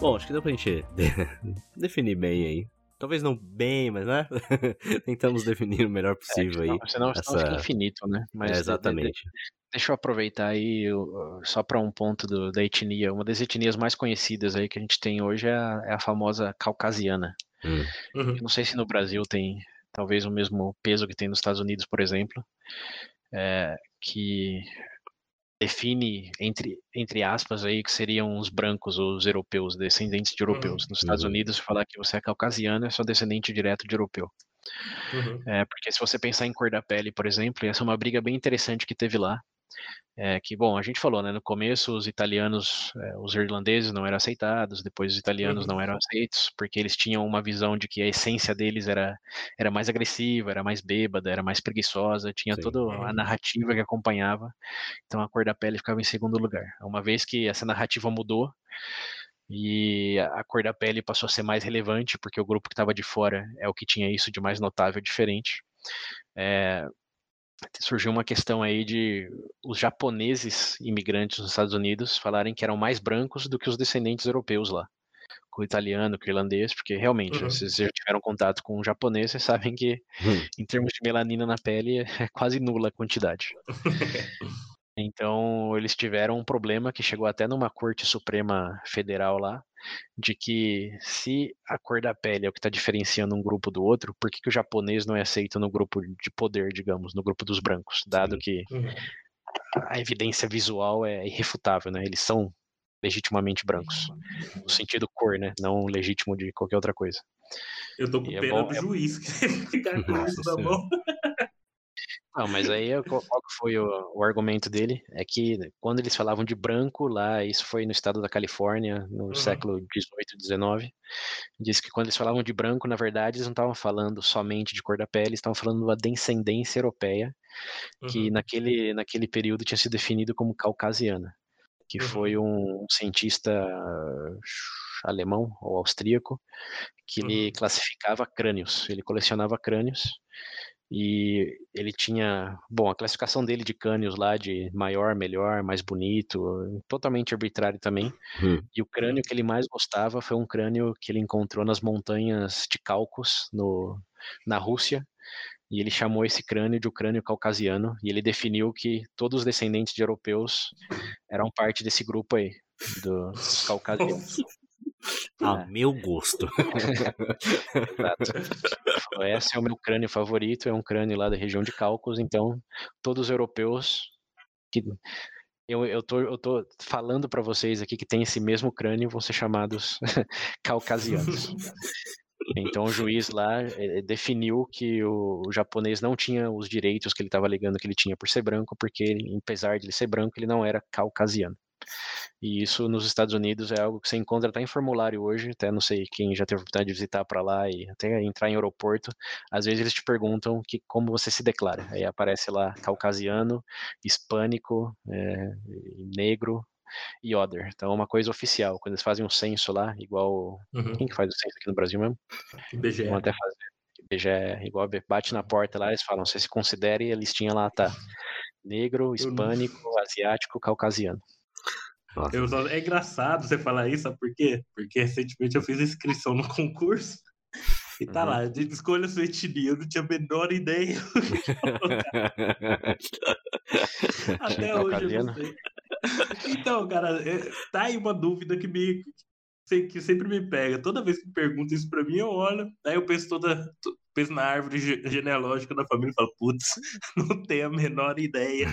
Bom, acho que deu pra gente definir bem aí. Talvez não bem, mas né? Tentamos definir o melhor possível é, senão, aí. Senão, essa... fica infinito, né? Mas é, exatamente. De, de, deixa eu aproveitar aí só para um ponto do, da etnia. Uma das etnias mais conhecidas aí que a gente tem hoje é a, é a famosa caucasiana. Hum. Uhum. Não sei se no Brasil tem talvez o mesmo peso que tem nos Estados Unidos, por exemplo, é, que define entre entre aspas aí que seriam os brancos, os europeus, descendentes de europeus. Uhum. Nos Estados uhum. Unidos, falar que você é caucasiano é só descendente direto de europeu. Uhum. É, porque se você pensar em cor da pele, por exemplo, essa é uma briga bem interessante que teve lá. É que, bom, a gente falou, né, no começo os italianos, é, os irlandeses não eram aceitados, depois os italianos não uhum. eram aceitos, porque eles tinham uma visão de que a essência deles era, era mais agressiva, era mais bêbada, era mais preguiçosa, tinha Sim. toda a narrativa que acompanhava, então a cor da pele ficava em segundo lugar. Uma vez que essa narrativa mudou, e a cor da pele passou a ser mais relevante, porque o grupo que estava de fora é o que tinha isso de mais notável diferente. É, surgiu uma questão aí de os japoneses imigrantes nos Estados Unidos falarem que eram mais brancos do que os descendentes europeus lá, com o italiano, com o irlandês, porque realmente, uhum. se vocês já tiveram contato com um japonês, vocês sabem que uhum. em termos de melanina na pele é quase nula a quantidade. Então, eles tiveram um problema que chegou até numa Corte Suprema Federal lá, de que se a cor da pele é o que está diferenciando um grupo do outro, por que, que, o japonês não é aceito no grupo de poder, digamos, no grupo dos brancos, dado Sim. que uhum. a evidência visual é irrefutável, né? Eles são legitimamente brancos, no sentido cor, né? Não legítimo de qualquer outra coisa. Eu tô com e é pena é bom, do é... juiz que ficar com isso na mão. Não, mas aí qual, qual foi o, o, argumento dele? É que quando eles falavam de branco lá, isso foi no estado da Califórnia, no uhum. século 18, 19, diz que quando eles falavam de branco, na verdade, eles não estavam falando somente de cor da pele, estavam falando da descendência europeia, que uhum. naquele, naquele período tinha sido definido como caucasiana, que uhum. foi um, cientista alemão ou austríaco que ele uhum. classificava crânios, ele colecionava crânios e ele tinha, bom, a classificação dele de cânios lá de maior, melhor, mais bonito, totalmente arbitrário também. Hum. E o crânio que ele mais gostava foi um crânio que ele encontrou nas montanhas de Caucos, no, na Rússia. E ele chamou esse crânio de o crânio caucasiano. E ele definiu que todos os descendentes de europeus eram parte desse grupo aí, dos caucasianos. A é. meu gosto. Esse é o meu crânio favorito, é um crânio lá da região de Cálculos, então todos os europeus que eu, eu, tô, eu tô falando para vocês aqui que tem esse mesmo crânio vão ser chamados caucasianos. Então o juiz lá eh, definiu que o, o, japonês não tinha os direitos que ele estava alegando que ele tinha por ser branco, porque apesar de ele ser branco, ele não era caucasiano. E isso nos Estados Unidos é algo que você encontra até em formulário hoje, até não sei quem já teve a oportunidade de visitar para lá e até entrar em aeroporto, às vezes eles te perguntam que como você se declara. Aí aparece lá caucasiano, hispânico, é, negro e other. Então é uma coisa oficial. Quando eles fazem um censo lá, igual uhum. quem que faz o censo aqui no Brasil mesmo? IBGE. Vão até fazer. IBGE, igual bate na porta lá, eles falam, você se considera e a listinha lá tá negro, hispânico, asiático, caucasiano. Eu. É engraçado você falar isso, sabe por quê? Porque recentemente eu fiz inscrição no concurso e tá uhum. lá, de escolha sua etnia, eu não tinha a menor ideia. Até hoje eu não sei. Então, cara, é, tá aí uma dúvida que me que sempre me pega. Toda vez que perguntam isso pra mim, eu olho, aí eu penso toda, penso na árvore genealógica da família e falo, putz, não tenho a menor ideia.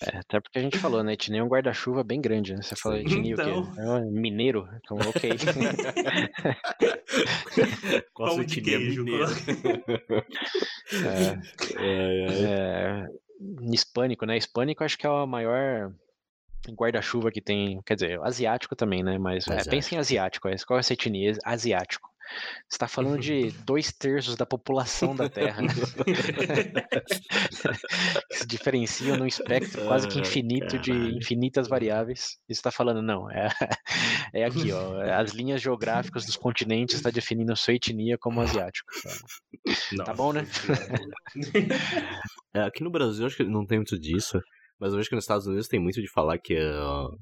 É, até porque a gente falou, né? Etnia é um guarda-chuva bem grande, né? Você falou etnia então... o quê? Então. É mineiro? Então, ok. Qual Pão de queijo? Mineiro. é, é, é, hispânico, né? Hispânico acho que é a maior guarda-chuva que tem, quer dizer, asiático também, né? Mas é, pensa em asiático, qual é essa etnia? Asiático. Você está falando de dois terços da população da Terra. Que se diferenciam num espectro quase que infinito de infinitas variáveis. E você está falando, não, é, é aqui, ó. As linhas geográficas dos continentes está definindo a sua etnia como asiático. Não, tá bom, né? É, aqui no Brasil, acho que não tem muito disso. Mas eu vejo que nos Estados Unidos tem muito de falar que, uh,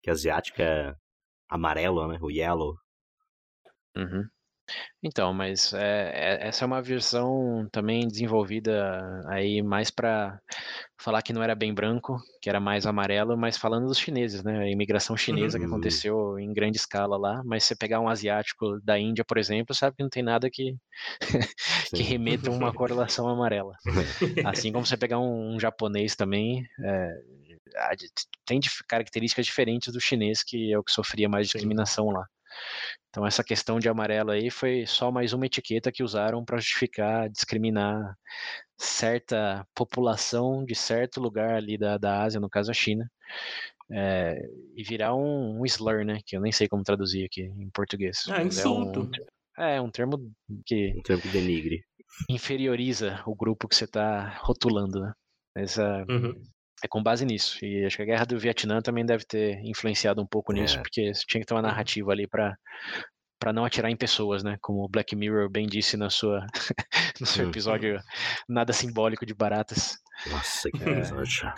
que asiática é amarelo, né? O yellow. Uhum. Então, mas é, é, essa é uma versão também desenvolvida aí mais para falar que não era bem branco, que era mais amarelo, mas falando dos chineses, né? A imigração chinesa uhum. que aconteceu em grande escala lá, mas você pegar um asiático da Índia, por exemplo, sabe que não tem nada que, que remeta a uma correlação amarela. Assim como você pegar um, um japonês também, é, tem características diferentes do chinês, que é o que sofria mais discriminação lá. Então essa questão de amarelo aí foi só mais uma etiqueta que usaram para justificar, discriminar certa população de certo lugar ali da, da Ásia, no caso a China, é, e virar um, um, slur, né? Que eu nem sei como traduzir aqui em português. Ah, insulto. É um, é um termo que. Um termo que denigre. Inferioriza o grupo que você está rotulando, né? Essa, uhum. É com base nisso. E acho que a guerra do Vietnã também deve ter influenciado um pouco nisso, é. porque tinha que ter uma uhum. narrativa ali para para não atirar em pessoas, né? Como o Black Mirror bem disse na sua, no seu uhum. episódio nada simbólico de baratas. Nossa, que é, episódio.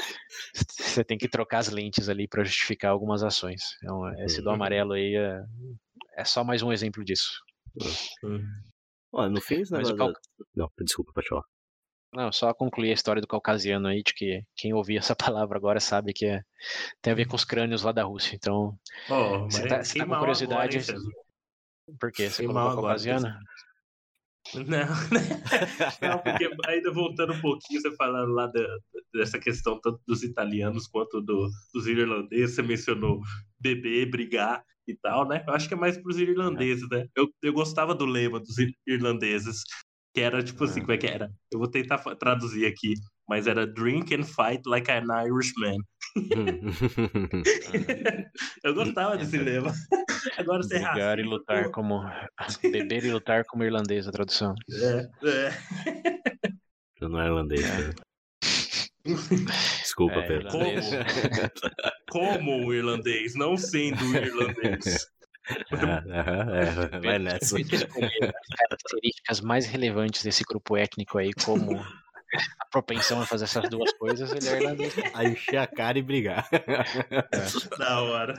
Você tem que trocar as lentes ali para justificar algumas ações. Então, esse do uhum. amarelo aí é, é só mais um exemplo disso. Olha, no fim? Cal... Não, desculpa, pode falar. Não, só concluir a história do caucasiano aí, de que quem ouvir essa palavra agora sabe que é, tem a ver com os crânios lá da Rússia. Então, oh, você tá, tá com curiosidade. Agora, por quê? Você colocou caucasiano? Não, não, porque ainda voltando um pouquinho, você falando lá da, dessa questão tanto dos italianos quanto do, dos irlandeses, você mencionou beber, brigar e tal, né? Eu acho que é mais para os irlandeses, né? Eu, eu gostava do lema dos irlandeses, que era tipo assim, como é que era? Eu vou tentar traduzir aqui, mas era drink and fight like an Irishman. eu gostava desse lema. Agora você Beber e lutar como beber e lutar como irlandês a tradução. É, é. Eu não é irlandês. É. Desculpa, é, Pedro. Como, como o irlandês, não sendo o irlandês. É, é, vai nessa. As características mais relevantes desse grupo étnico aí, como a propensão a fazer essas duas coisas, ele é irlandês. A encher a cara e brigar. É. Da hora.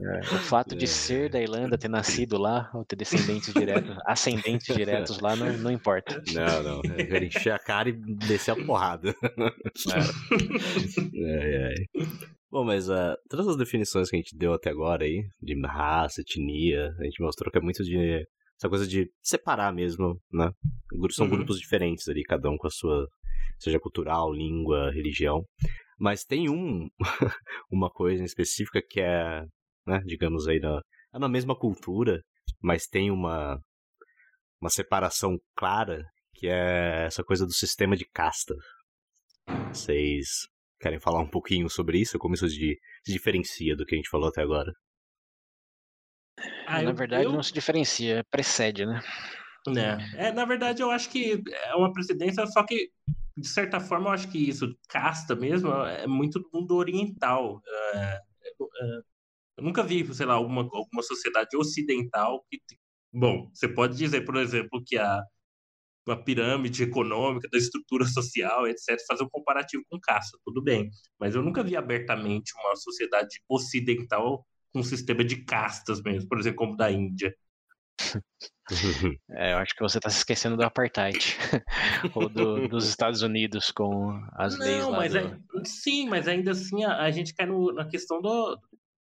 É. O fato de ser da Irlanda, ter nascido lá, ou ter descendentes diretos, ascendentes diretos lá, não, não importa. Não, não. É encher a cara e descer a porrada. É. É, Bom, mas uh, todas as definições que a gente deu até agora aí, de raça, etnia, a gente mostrou que é muito de essa coisa de separar mesmo, né? São uhum. grupos diferentes ali, cada um com a sua, seja cultural, língua, religião. Mas tem um, uma coisa em específica que é, né, digamos aí, na, é na mesma cultura, mas tem uma, uma separação clara, que é essa coisa do sistema de casta. Vocês Querem falar um pouquinho sobre isso? Como isso se diferencia do que a gente falou até agora? Ah, na verdade, eu... não se diferencia, precede, né? É. é, na verdade, eu acho que é uma precedência, só que, de certa forma, eu acho que isso, casta mesmo, é muito do mundo oriental. É, é, eu nunca vi, sei lá, alguma, alguma sociedade ocidental que. Bom, você pode dizer, por exemplo, que a, a pirâmide econômica, da estrutura social, etc., fazer um comparativo com caça, tudo bem. Mas eu nunca vi abertamente uma sociedade ocidental com um sistema de castas mesmo, por exemplo, como da Índia. É, eu acho que você está se esquecendo do apartheid ou do, dos Estados Unidos com as Não, leis lá. Mas do... é, sim, mas ainda assim a, a gente cai no, na questão do,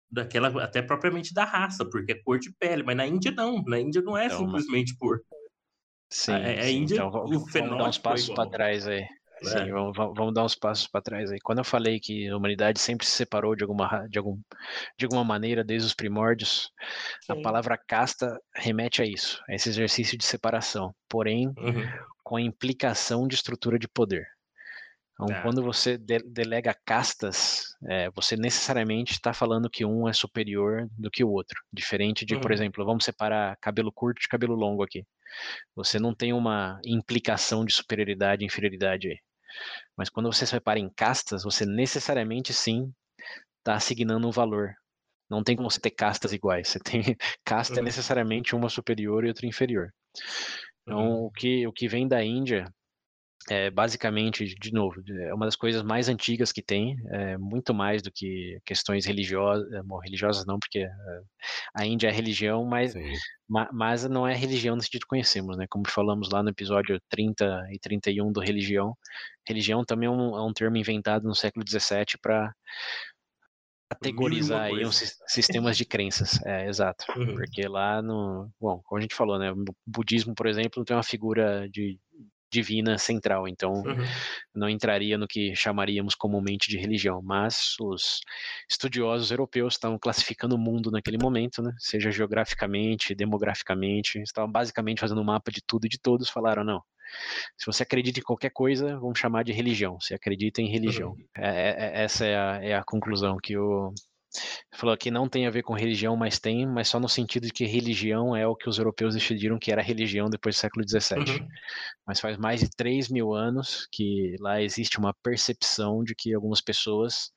daquela até propriamente da raça, porque é cor de pele. Mas na Índia não, na Índia não é então, simplesmente por Sim, a, a Índia, então, vamos, vamos dar uns passos para trás aí. É. Sim, vamos, vamos, dar uns passos para trás aí. Quando eu falei que a humanidade sempre se separou de alguma, de algum, de alguma maneira desde os primórdios, Sim. a palavra casta remete a isso, a esse exercício de separação, porém uhum. com a implicação de estrutura de poder. Então, é. quando você de delega castas, é, você necessariamente está falando que um é superior do que o outro. Diferente de, uhum. por exemplo, vamos separar cabelo curto de cabelo longo aqui. Você não tem uma implicação de superioridade e inferioridade aí. Mas quando você separa em castas, você necessariamente sim está assignando um valor. Não tem como você ter castas iguais. Você tem casta é uhum. necessariamente uma superior e outra inferior. Então, uhum. o, que, o que vem da Índia é, basicamente, de novo, é uma das coisas mais antigas que tem, é, muito mais do que questões religiosas, é, bom, religiosas não, porque é, a Índia é religião, mas, ma, mas não é religião no sentido que conhecemos, né? Como falamos lá no episódio 30 e 31 do religião, religião também é um, é um termo inventado no século XVII para categorizar aí uns sistemas de crenças, é, exato, uhum. porque lá no, bom, como a gente falou, né, o budismo, por exemplo, tem uma figura de divina central, então uhum. não entraria no que chamaríamos comumente de religião, mas os estudiosos europeus estavam classificando o mundo naquele momento, né, seja geograficamente, demograficamente, estavam basicamente fazendo um mapa de tudo e de todos, falaram, não, se você acredita em qualquer coisa, vamos chamar de religião, você acredita em religião. Uhum. É, é, essa é a, é a conclusão que o, falou que não tem a ver com religião, mas tem, mas só no sentido de que religião é o que os europeus decidiram que era religião depois do século XVII. Uhum. Mas faz mais de 3 mil anos que lá existe uma percepção de que algumas pessoas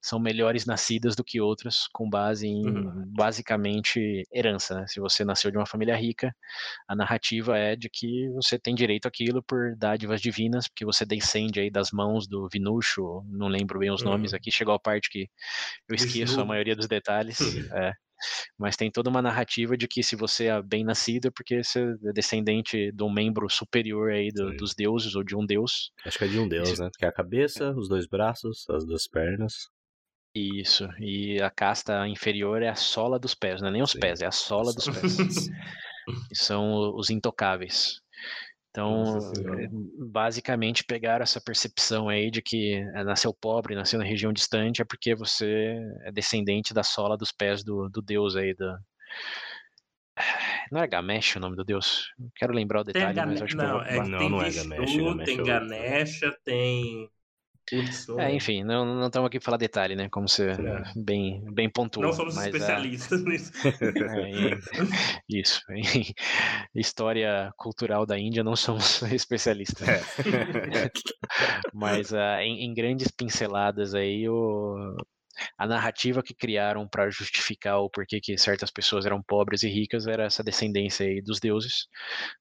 são melhores nascidas do que outras, com base em uhum. basicamente herança. Né? Se você nasceu de uma família rica, a narrativa é de que você tem direito àquilo por dádivas divinas, porque você descende aí das mãos do Vinucho, não lembro bem os uhum. nomes aqui, chegou a parte que eu esqueço a maioria dos detalhes. é. Mas tem toda uma narrativa de que se você é bem nascido é porque você é descendente de um membro superior aí do, dos deuses ou de um deus. Acho que é de um deus, né? Que é a cabeça, os dois braços, as duas pernas. Isso, e a casta inferior é a sola dos pés, não é nem os Sim. pés, é a sola dos pés. são os intocáveis. Então, eh, basicamente pegaram essa percepção aí de que eh, nasceu pobre, nasceu na região distante, é porque você é descendente da sola dos pés do, do deus aí da. Não é Gamesh o nome do deus? Quero lembrar o detalhe, mas acho não, que eu... é, não, não é Gamesh. Tem é Ganesha, tem é, enfim, não, não estamos aqui para falar detalhe, né? Como você é. bem, bem pontuou. Não somos mas, especialistas uh, nisso. É, em, isso. Em história cultural da Índia, não somos especialistas. É. mas uh, em, em, grandes pinceladas aí, o, a narrativa que criaram para justificar o porquê que certas pessoas eram pobres e ricas era essa descendência aí dos deuses.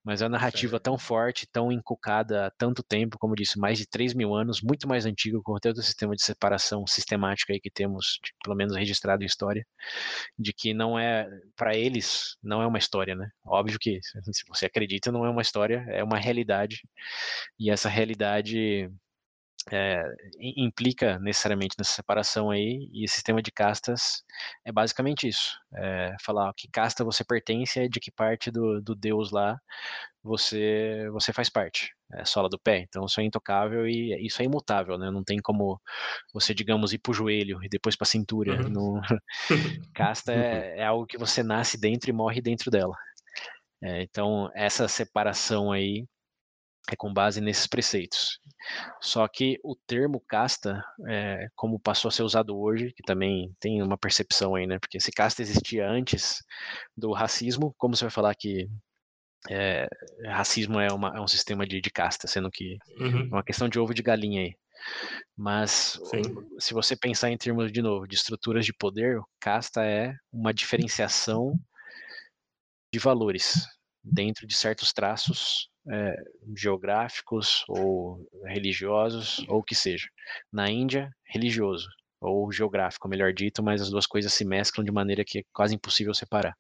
Mas a narrativa tão forte, tão inculcada há tanto tempo, como disse, mais de 3 mil anos, muito mais antigo com todo o sistema de separação sistemática aí que temos, pelo menos registrado em história, de que não é, para eles, não é uma história, né? Óbvio que se você acredita, não é uma história, é uma realidade. E essa realidade é, implica necessariamente nessa separação aí, e o sistema de castas é basicamente isso. É falar ó, que casta você pertence é de que parte do, do Deus lá você você faz parte. É a sola do pé. Então isso é intocável e isso é imutável, né? Não tem como você, digamos, ir pro joelho e depois pra cintura. Uhum. No... casta é, é, algo que você nasce dentro e morre dentro dela. É, então essa separação aí é com base nesses preceitos. Só que o termo casta, é, como passou a ser usado hoje, que também tem uma percepção aí, né? Porque se casta existia antes do racismo, como você vai falar que é, racismo é, uma, é, um sistema de, de casta, sendo que uhum. é uma questão de ovo de galinha aí. Mas Sim. se você pensar em termos, de novo, de estruturas de poder, casta é uma diferenciação de valores dentro de certos traços é, geográficos ou religiosos ou o que seja. Na Índia, religioso ou geográfico, melhor dito, mas as duas coisas se mesclam de maneira que é quase impossível separar.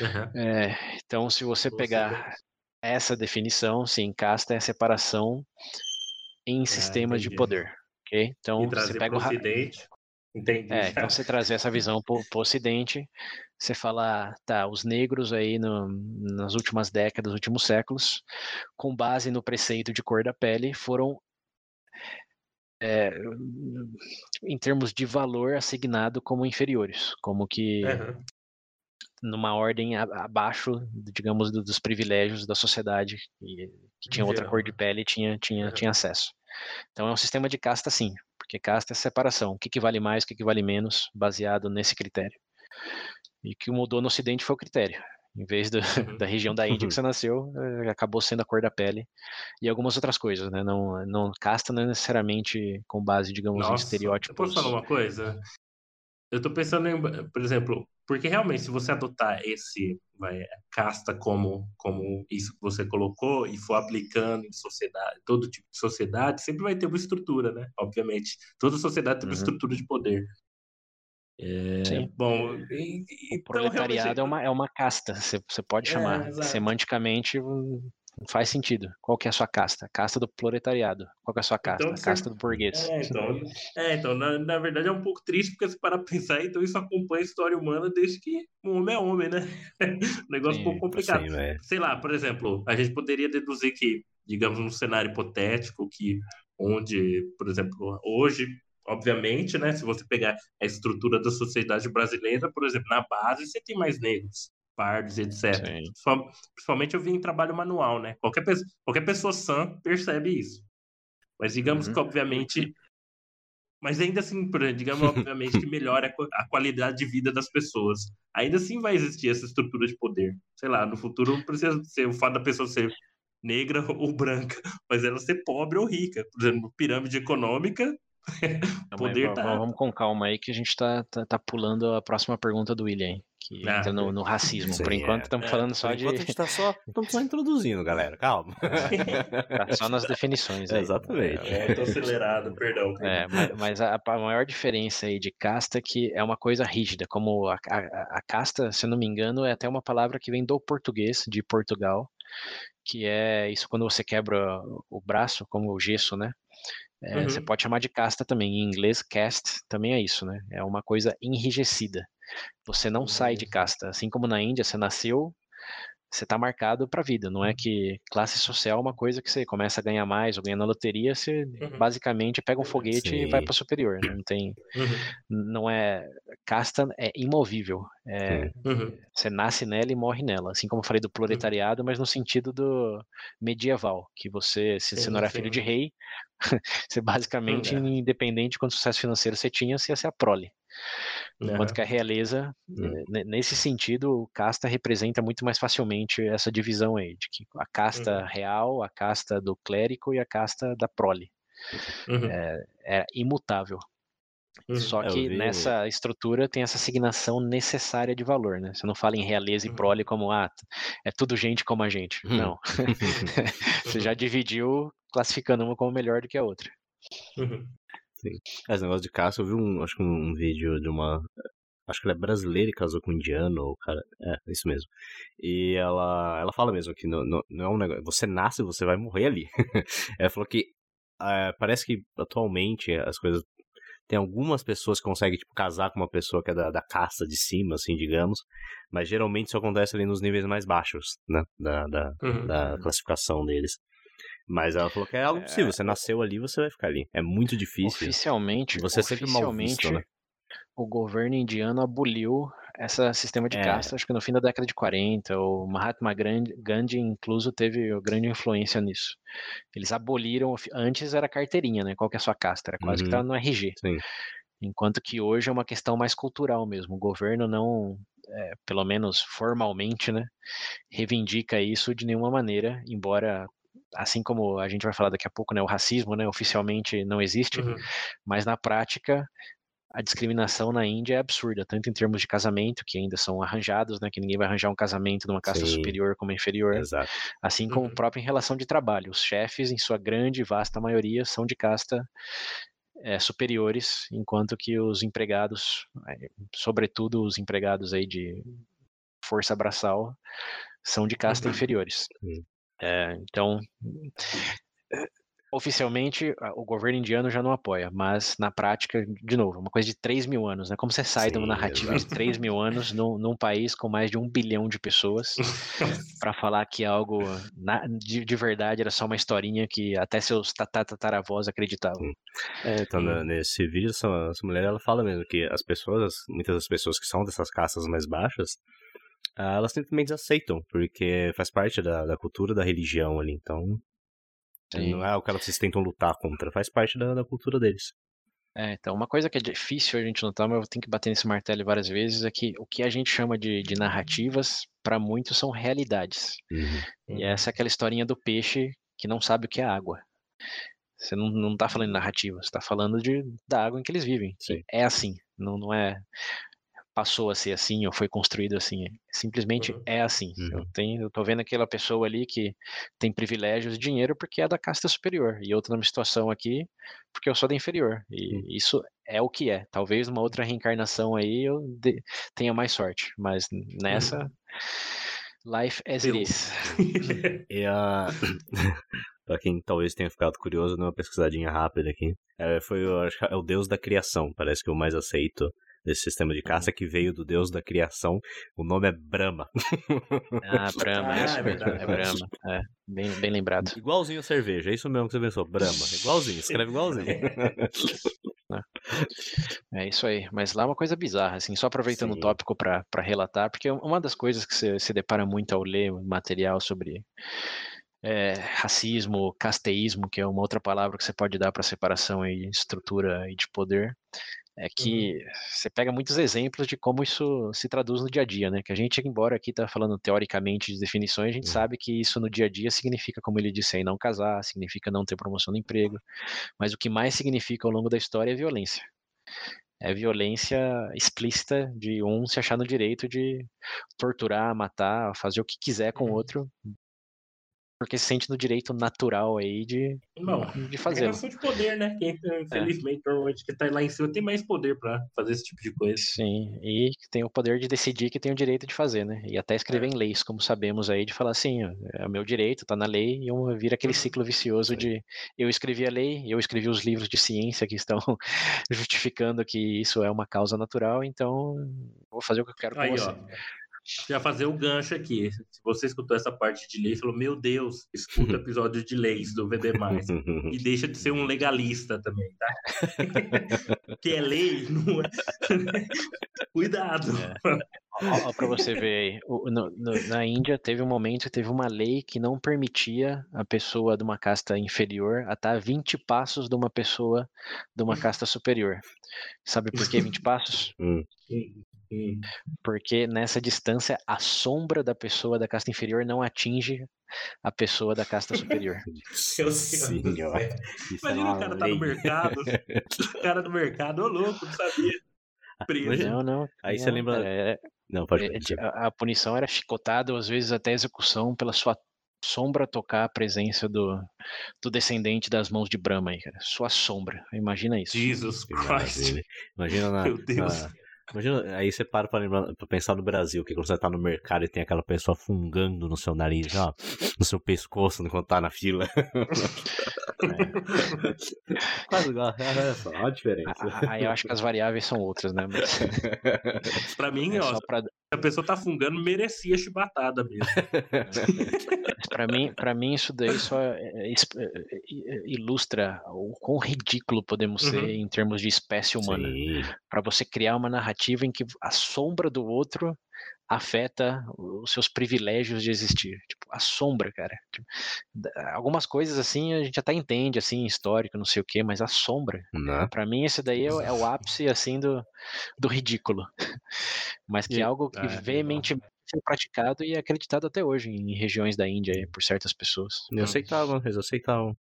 Uhum. É, então, se você pegar essa definição, sim, casta é a separação em ah, sistemas de poder. Okay? Então, você pega o Ocidente. Entendi. É, então você trazer essa visão para o Ocidente, você fala, tá, os negros aí no, nas últimas décadas, últimos séculos, com base no preceito de cor da pele, foram é, em termos de valor assignado como inferiores, como que uhum. numa ordem abaixo, digamos, dos privilégios da sociedade que, que tinha outra cor de pele tinha tinha uhum. tinha acesso. Então é um sistema de casta sim, porque casta é separação. O que, que vale mais, o que, que vale menos, baseado nesse critério. E o que mudou no Ocidente foi o critério. Em vez do, uhum. da região da Índia que você nasceu, eh, acabou sendo a cor da pele e algumas outras coisas, né? Não, não casta não é necessariamente com base, digamos, Nossa, em estereótipos. Posso falar uma coisa? Eu tô pensando em, por exemplo, porque realmente se você adotar esse vai, casta como como isso que você colocou e for aplicando em sociedade, todo tipo de sociedade, sempre vai ter uma estrutura, né? Obviamente, toda sociedade tem uma uhum. estrutura de poder. É, Sim. Bom, e, e, o proletariado então, é, uma, é uma casta, você, você pode é, chamar. Semanticamente faz sentido. Qual que é a sua casta? A casta do proletariado. Qual que é a sua casta? Então, a casta do burguês. É, então, é, então na, na verdade é um pouco triste porque se parar pra pensar, então isso acompanha a história humana desde que o homem é homem, né? um negócio sim, um pouco complicado. Sim, Sei lá, por exemplo, a gente poderia deduzir que digamos, um cenário hipotético que onde, por exemplo, hoje, obviamente, né, se você pegar a estrutura da sociedade brasileira, por exemplo, na base você tem mais negros, pardos, etc. Sim. Principalmente eu vi em trabalho manual, né? Qualquer, pessoa, qualquer pessoa sã percebe isso. Mas digamos uhum. que, obviamente, mas ainda assim, digamos, obviamente, que melhora a qualidade de vida das pessoas. Ainda assim vai existir essa estrutura de poder. Sei lá, no futuro não precisa ser o fato da pessoa ser negra ou branca, mas ela ser pobre ou rica. Por exemplo, pirâmide econômica, poder tá... Vamos com calma aí que a gente tá, tá, tá pulando a próxima pergunta do William que ah, entra no, no racismo. Sim, Por enquanto, estamos é. falando só Por de. Enquanto a gente tá só, estamos só introduzindo, galera. Calma. tá só nas definições. Aí. Exatamente. É, tô acelerado, perdão. É, mas, mas a, a, maior diferença aí de casta é que é uma coisa rígida. Como a, a, a casta, se eu não me engano, é até uma palavra que vem do português, de Portugal, que é isso quando você quebra o braço, como o gesso, né? É, uhum. Você pode chamar de casta também. Em inglês, cast também é isso, né? É uma coisa enrijecida. Você não sai de casta. Assim como na Índia, você nasceu, você está marcado para a vida. Não é que classe social é uma coisa que você começa a ganhar mais ou ganha na loteria, você uhum. basicamente pega um foguete Sim. e vai para superior. Né? Não tem, uhum. não é casta é imovível. É, uhum. Você nasce nela e morre nela. Assim como eu falei do uhum. proletariado, mas no sentido do medieval, que você, se você não era filho de rei, você basicamente, uhum. independente de quanto sucesso financeiro você tinha, você ia ser a prole. Enquanto que a realeza, uhum. nesse sentido, casta representa muito mais facilmente essa divisão aí, de que a casta uhum. real, a casta do clérigo e a casta da prole. Uhum. É, é, imutável. Uhum. Só é, que nessa estrutura tem essa assignação necessária de valor, né? Você não fala em realeza e uhum. prole como, ah, é tudo gente como a gente. Uhum. Não. Você já dividiu classificando uma como melhor do que a outra. Sim. É, esse negócio de caça, eu vi um, acho que um, vídeo de uma. Acho que ela é brasileira e casou com um indiano, ou cara. É, isso mesmo. E ela, ela fala mesmo que não, não, não é um negócio. Você nasce, você vai morrer ali. ela falou que é, parece que atualmente as coisas. Tem algumas pessoas que conseguem, tipo, casar com uma pessoa que é da, da casta de cima, assim, digamos. Mas geralmente isso acontece ali nos níveis mais baixos, né? Da, da, uhum. da classificação deles. Mas ela falou que é algo possível. É... Você nasceu ali, você vai ficar ali. É muito difícil. Oficialmente, você sempre mal visto, né? o governo indiano aboliu esse sistema de é. casta, acho que no fim da década de 40, o Mahatma Gandhi incluso teve grande influência nisso. Eles aboliram, antes era carteirinha, né? Qual que é a sua casta? Era quase uhum. que estava no RG. Sim. Enquanto que hoje é uma questão mais cultural mesmo. O governo não, é, pelo menos formalmente, né, reivindica isso de nenhuma maneira, embora assim como a gente vai falar daqui a pouco, né, o racismo, né, oficialmente não existe, uhum. mas na prática a discriminação na Índia é absurda, tanto em termos de casamento, que ainda são arranjados, né, que ninguém vai arranjar um casamento de uma casta Sim. superior como inferior, Exato. assim como uhum. próprio em relação de trabalho. Os chefes, em sua grande e vasta maioria, são de casta é, superiores, enquanto que os empregados, eh, sobretudo os empregados aí de força braçal, são de casta uhum. inferiores. É, então, oficialmente o governo indiano já não apoia, mas na prática, de novo, uma coisa de 3 mil anos, né? Como você sai Sim, de uma narrativa de 3 mil anos num, num, país com mais de um bilhão de pessoas para falar que algo na, de, de, verdade era só uma historinha que até seus tataravós acreditavam. É, então, hum. nesse vídeo, essa, essa mulher ela fala mesmo que as pessoas, muitas das pessoas que são dessas castas mais baixas, ah, elas simplesmente aceitam, porque faz parte da, da cultura da religião ali, então Sim. não é o que elas tentam lutar contra, faz parte da, da cultura deles. É, então, uma coisa que é difícil a gente notar, mas eu tenho que bater nesse martelo várias vezes, é que o que a gente chama de, de narrativas, para muitos são realidades. Uhum. E essa é aquela historinha do peixe que não sabe o que é água. Você não, não tá falando de narrativa, você tá falando de, da água em que eles vivem. Sim. É assim, não, não é passou a ser assim ou foi construído assim. Simplesmente uhum. é assim. Uhum. Eu tenho, eu tô vendo aquela pessoa ali que tem privilégios e dinheiro porque é da casta superior e outra numa situação aqui porque eu sou da inferior. E uhum. isso é o que é. Talvez numa outra reencarnação aí eu de, tenha mais sorte, mas nessa uhum. life as it is. e a Pra quem talvez tenha ficado curioso, dá uma pesquisadinha rápida aqui. É, foi, acho que é o deus da criação, parece que é o mais aceito desse sistema de caça que veio do deus da criação. O nome é Brahma. Ah, Brahma, ah, é, é, é Brahma. É, bem, bem lembrado. Igualzinho a cerveja, é isso mesmo que você pensou, Brahma. Igualzinho, escreve igualzinho. É isso aí, mas lá é uma coisa bizarra, assim, só aproveitando Sim. o tópico para relatar, porque uma das coisas que você se depara muito ao ler material sobre é, racismo, casteísmo, que é uma outra palavra que você pode dar para separação e estrutura e de poder, é que uhum. você pega muitos exemplos de como isso se traduz no dia a dia, né? Que a gente, embora aqui tá falando teoricamente de definições, a gente uhum. sabe que isso no dia a dia significa, como ele disse aí, não casar, significa não ter promoção no emprego, mas o que mais significa ao longo da história é violência. É violência explícita de um se achar no direito de torturar, matar, fazer o que quiser com o uhum. outro, porque se sente no direito natural aí de, Bom, de fazer. É relação de poder, né? Quem, infelizmente, é. normalmente que tá lá em cima tem mais poder para fazer esse tipo de coisa. Sim, e tem o poder de decidir que tem o direito de fazer, né? E até escrever é. em leis, como sabemos aí, de falar assim, é o meu direito, tá na lei, e um, vira aquele uhum. ciclo vicioso de eu escrevi a lei, eu escrevi os livros de ciência que estão justificando que isso é uma causa natural, então vou fazer o que eu quero com aí, você. Ó já fazer o gancho aqui. Se você escutou essa parte de lei, falou: Meu Deus, escuta episódio de leis do VB. e deixa de ser um legalista também, tá? que é lei, não é. Cuidado. É. Ó, pra você ver aí, no, no, na Índia teve um momento que teve uma lei que não permitia a pessoa de uma casta inferior a estar 20 passos de uma pessoa de uma casta superior. Sabe por que 20 passos? Hum. Porque nessa distância a sombra da pessoa da casta inferior não atinge a pessoa da casta superior. Meu Senhor. É Imagina o cara lei. tá no mercado, o cara no mercado, ô louco, não sabia. Preso. Não, não. Aí não, você lembra. É, não, pode é, a, a punição era chicotada, às vezes até execução, pela sua sombra tocar a presença do, do descendente das mãos de Brahma aí, cara. Sua sombra. Imagina isso. Jesus Christ. Imagina na, Meu Deus. Na, Imagina, aí você para pra, lembrar, pra pensar no Brasil, que quando você tá no mercado e tem aquela pessoa fungando no seu nariz, ó, no seu pescoço enquanto tá na fila. Quase igual, olha só, olha a diferença. Aí eu acho que as variáveis são outras, né? Mas... pra mim, é ó, pra... a pessoa tá fungando, merecia chibatada mesmo. para mim, para mim isso daí só é, é, é, ilustra o quão ridículo podemos uhum. ser em termos de espécie humana. Para você criar uma narrativa em que a sombra do outro afeta os seus privilégios de existir. Tipo, a sombra, cara. Tipo, algumas coisas assim a gente até entende, assim, histórico, não sei o quê, mas a sombra. Né? para mim esse daí é, é, o ápice, assim, do, do ridículo. mas que é algo que é, veementemente sendo praticado e acreditado até hoje em regiões da Índia por certas pessoas. Eu aceitavam, eles aceitavam.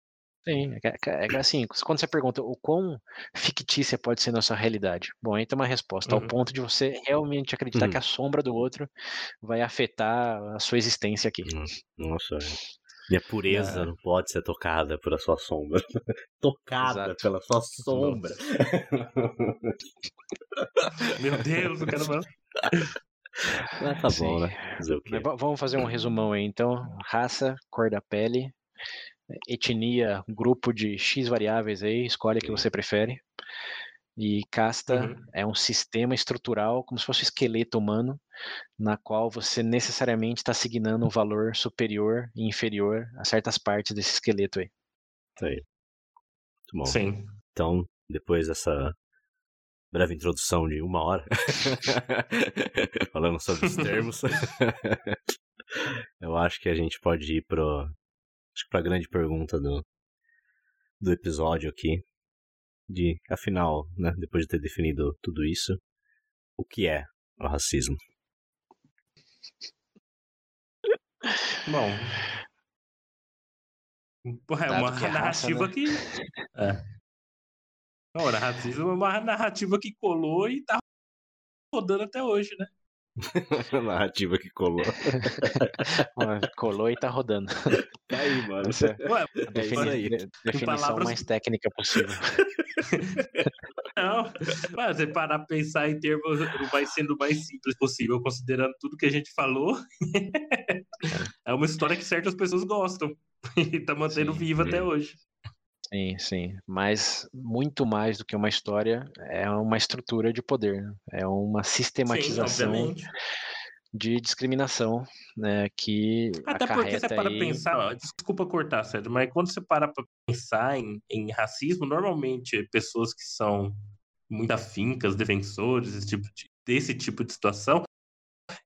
Sim, é, é, é, assim, quando você pergunta o quão fictícia pode ser nossa realidade, bom, aí tem uma resposta, uhum. ao ponto de você realmente acreditar uhum. que a sombra do outro vai afetar a sua existência aqui. Nossa, minha pureza é. não pode ser tocada pela sua sombra. tocada Exato. pela sua sombra. Meu Deus, eu quero mais. Ah, tá Sim. bom, né? Fazer vamos fazer um resumão aí, então. Raça, cor da pele, etnia, grupo de X variáveis aí, escolhe a que você prefere. E casta uhum. é um sistema estrutural, como se fosse um esqueleto humano, na qual você necessariamente está assignando um valor superior e inferior a certas partes desse esqueleto aí. Isso aí. Muito bom. Sim. Então, depois dessa breve introdução de uma hora, falando sobre os termos, eu acho que a gente pode ir pro, acho a grande pergunta do, do episódio aqui, de, afinal, né, depois de ter definido tudo isso, o que é o racismo? Bom, é uma é narrativa raça, né? que. É. Não, racismo é uma narrativa que colou e tá rodando até hoje, né? narrativa que colou. colou e tá rodando. Tá aí, mano. Essa, Ué, a defini aí. definição palavras... mais técnica possível. Não, mas você parar pra pensar em termos vai sendo o mais simples possível, considerando tudo que a gente falou. é uma história que certas pessoas gostam e tá mantendo Sim, viva até hoje. Sim, sim. Mas muito mais do que uma história, é uma estrutura de poder. Né? É uma sistematização sim, de discriminação, né? Que até porque você para aí... pensar, desculpa cortar, Sérgio, mas quando você para para pensar em, em racismo, normalmente pessoas que são muito afincas, defensores, esse tipo de, desse tipo de situação,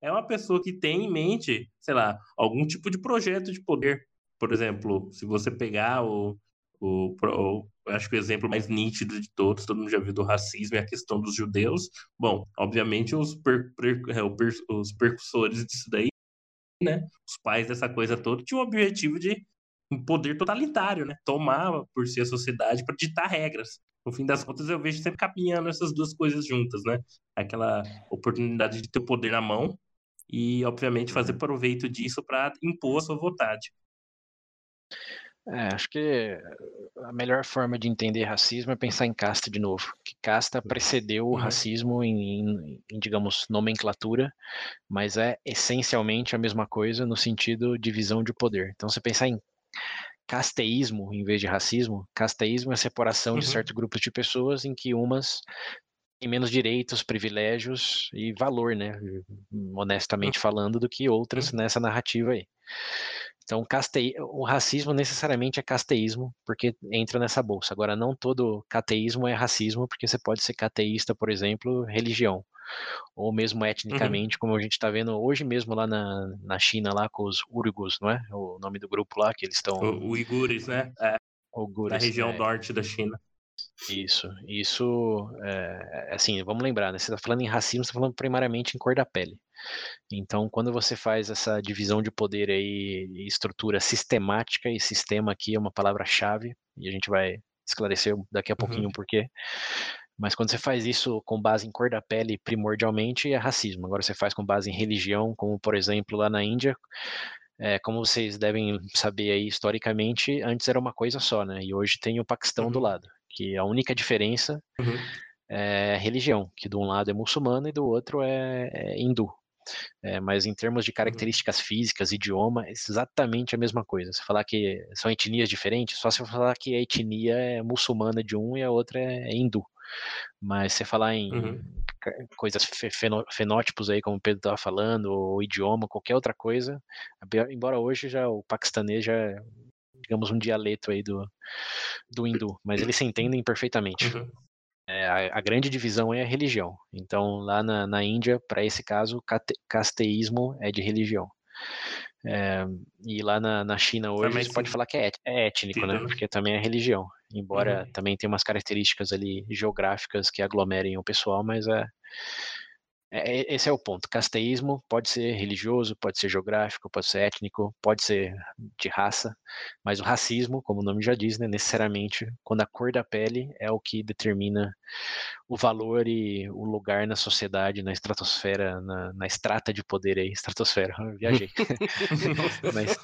é uma pessoa que tem em mente, sei lá, algum tipo de projeto de poder. Por exemplo, se você pegar o, o, o acho que o exemplo mais nítido de todos, todo mundo já viu do racismo é a questão dos judeus. Bom, obviamente os, per, per, é, os percussores disso daí, né, os pais dessa coisa toda, tinham o objetivo de um poder totalitário, né, tomar por si a sociedade para ditar regras no fim das contas, eu vejo sempre caminhando essas duas coisas juntas, né? Aquela oportunidade de ter o poder na mão e, obviamente, fazer uhum. proveito disso para impor a sua vontade. É, acho que a melhor forma de entender racismo é pensar em casta de novo. Que casta precedeu o uhum. racismo em, em, em, digamos, nomenclatura, mas é essencialmente a mesma coisa no sentido de divisão de poder. Então, você pensar em casteísmo em vez de racismo. Casteísmo é a separação uhum. de certos grupos de pessoas em que umas têm menos direitos, privilégios e valor, né? Honestamente uhum. falando, do que outras uhum. nessa narrativa aí. Então, o racismo necessariamente é casteísmo, porque entra nessa bolsa. Agora, não todo cateísmo é racismo, porque você pode ser cateísta, por exemplo, religião ou mesmo uhum. etnicamente, uhum. como a gente está vendo hoje mesmo lá na, na China, lá com os Uyghurs, não é? O nome do grupo lá, que eles estão... O Uigures, né? É. Uigures, na região é. norte da China. Isso, isso, é, assim, vamos lembrar, né? Você está falando em racismo, você está falando primariamente em cor da pele. Então, quando você faz essa divisão de poder aí, estrutura sistemática, e sistema aqui é uma palavra-chave, e a gente vai esclarecer daqui a pouquinho uhum. o porquê. Mas quando você faz isso com base em cor da pele, primordialmente, é racismo. Agora você faz com base em religião, como por exemplo lá na Índia, é, como vocês devem saber aí historicamente, antes era uma coisa só, né? E hoje tem o Paquistão uhum. do lado, que a única diferença uhum. é religião, que de um lado é muçulmano e do outro é, é hindu. É, mas em termos de uhum. características físicas, idioma, é exatamente a mesma coisa. Se falar que são etnias diferentes, só se falar que a etnia é muçulmana de um e a outra é hindu. Mas você falar em uhum. coisas fenótipos aí, como o Pedro estava falando, ou idioma, qualquer outra coisa, embora hoje já o paquistanês já é, digamos, um dialeto aí do, do hindu, mas eles se entendem perfeitamente. Uhum. É, a, a, grande divisão é a religião. Então, lá na, na Índia, para esse caso, casteísmo é de religião. É, e lá na, na China hoje, também você pode falar que é, é étnico, né? Porque também é religião. Embora uhum. também tenha umas características ali geográficas que aglomerem o pessoal, mas é, é, esse é o ponto. Casteísmo pode ser religioso, pode ser geográfico, pode ser étnico, pode ser de raça, mas o racismo, como o nome já diz, né, necessariamente, quando a cor da pele é o que determina o valor e o lugar na sociedade, na estratosfera, na, na estrata de poder aí, estratosfera, viajei. mas,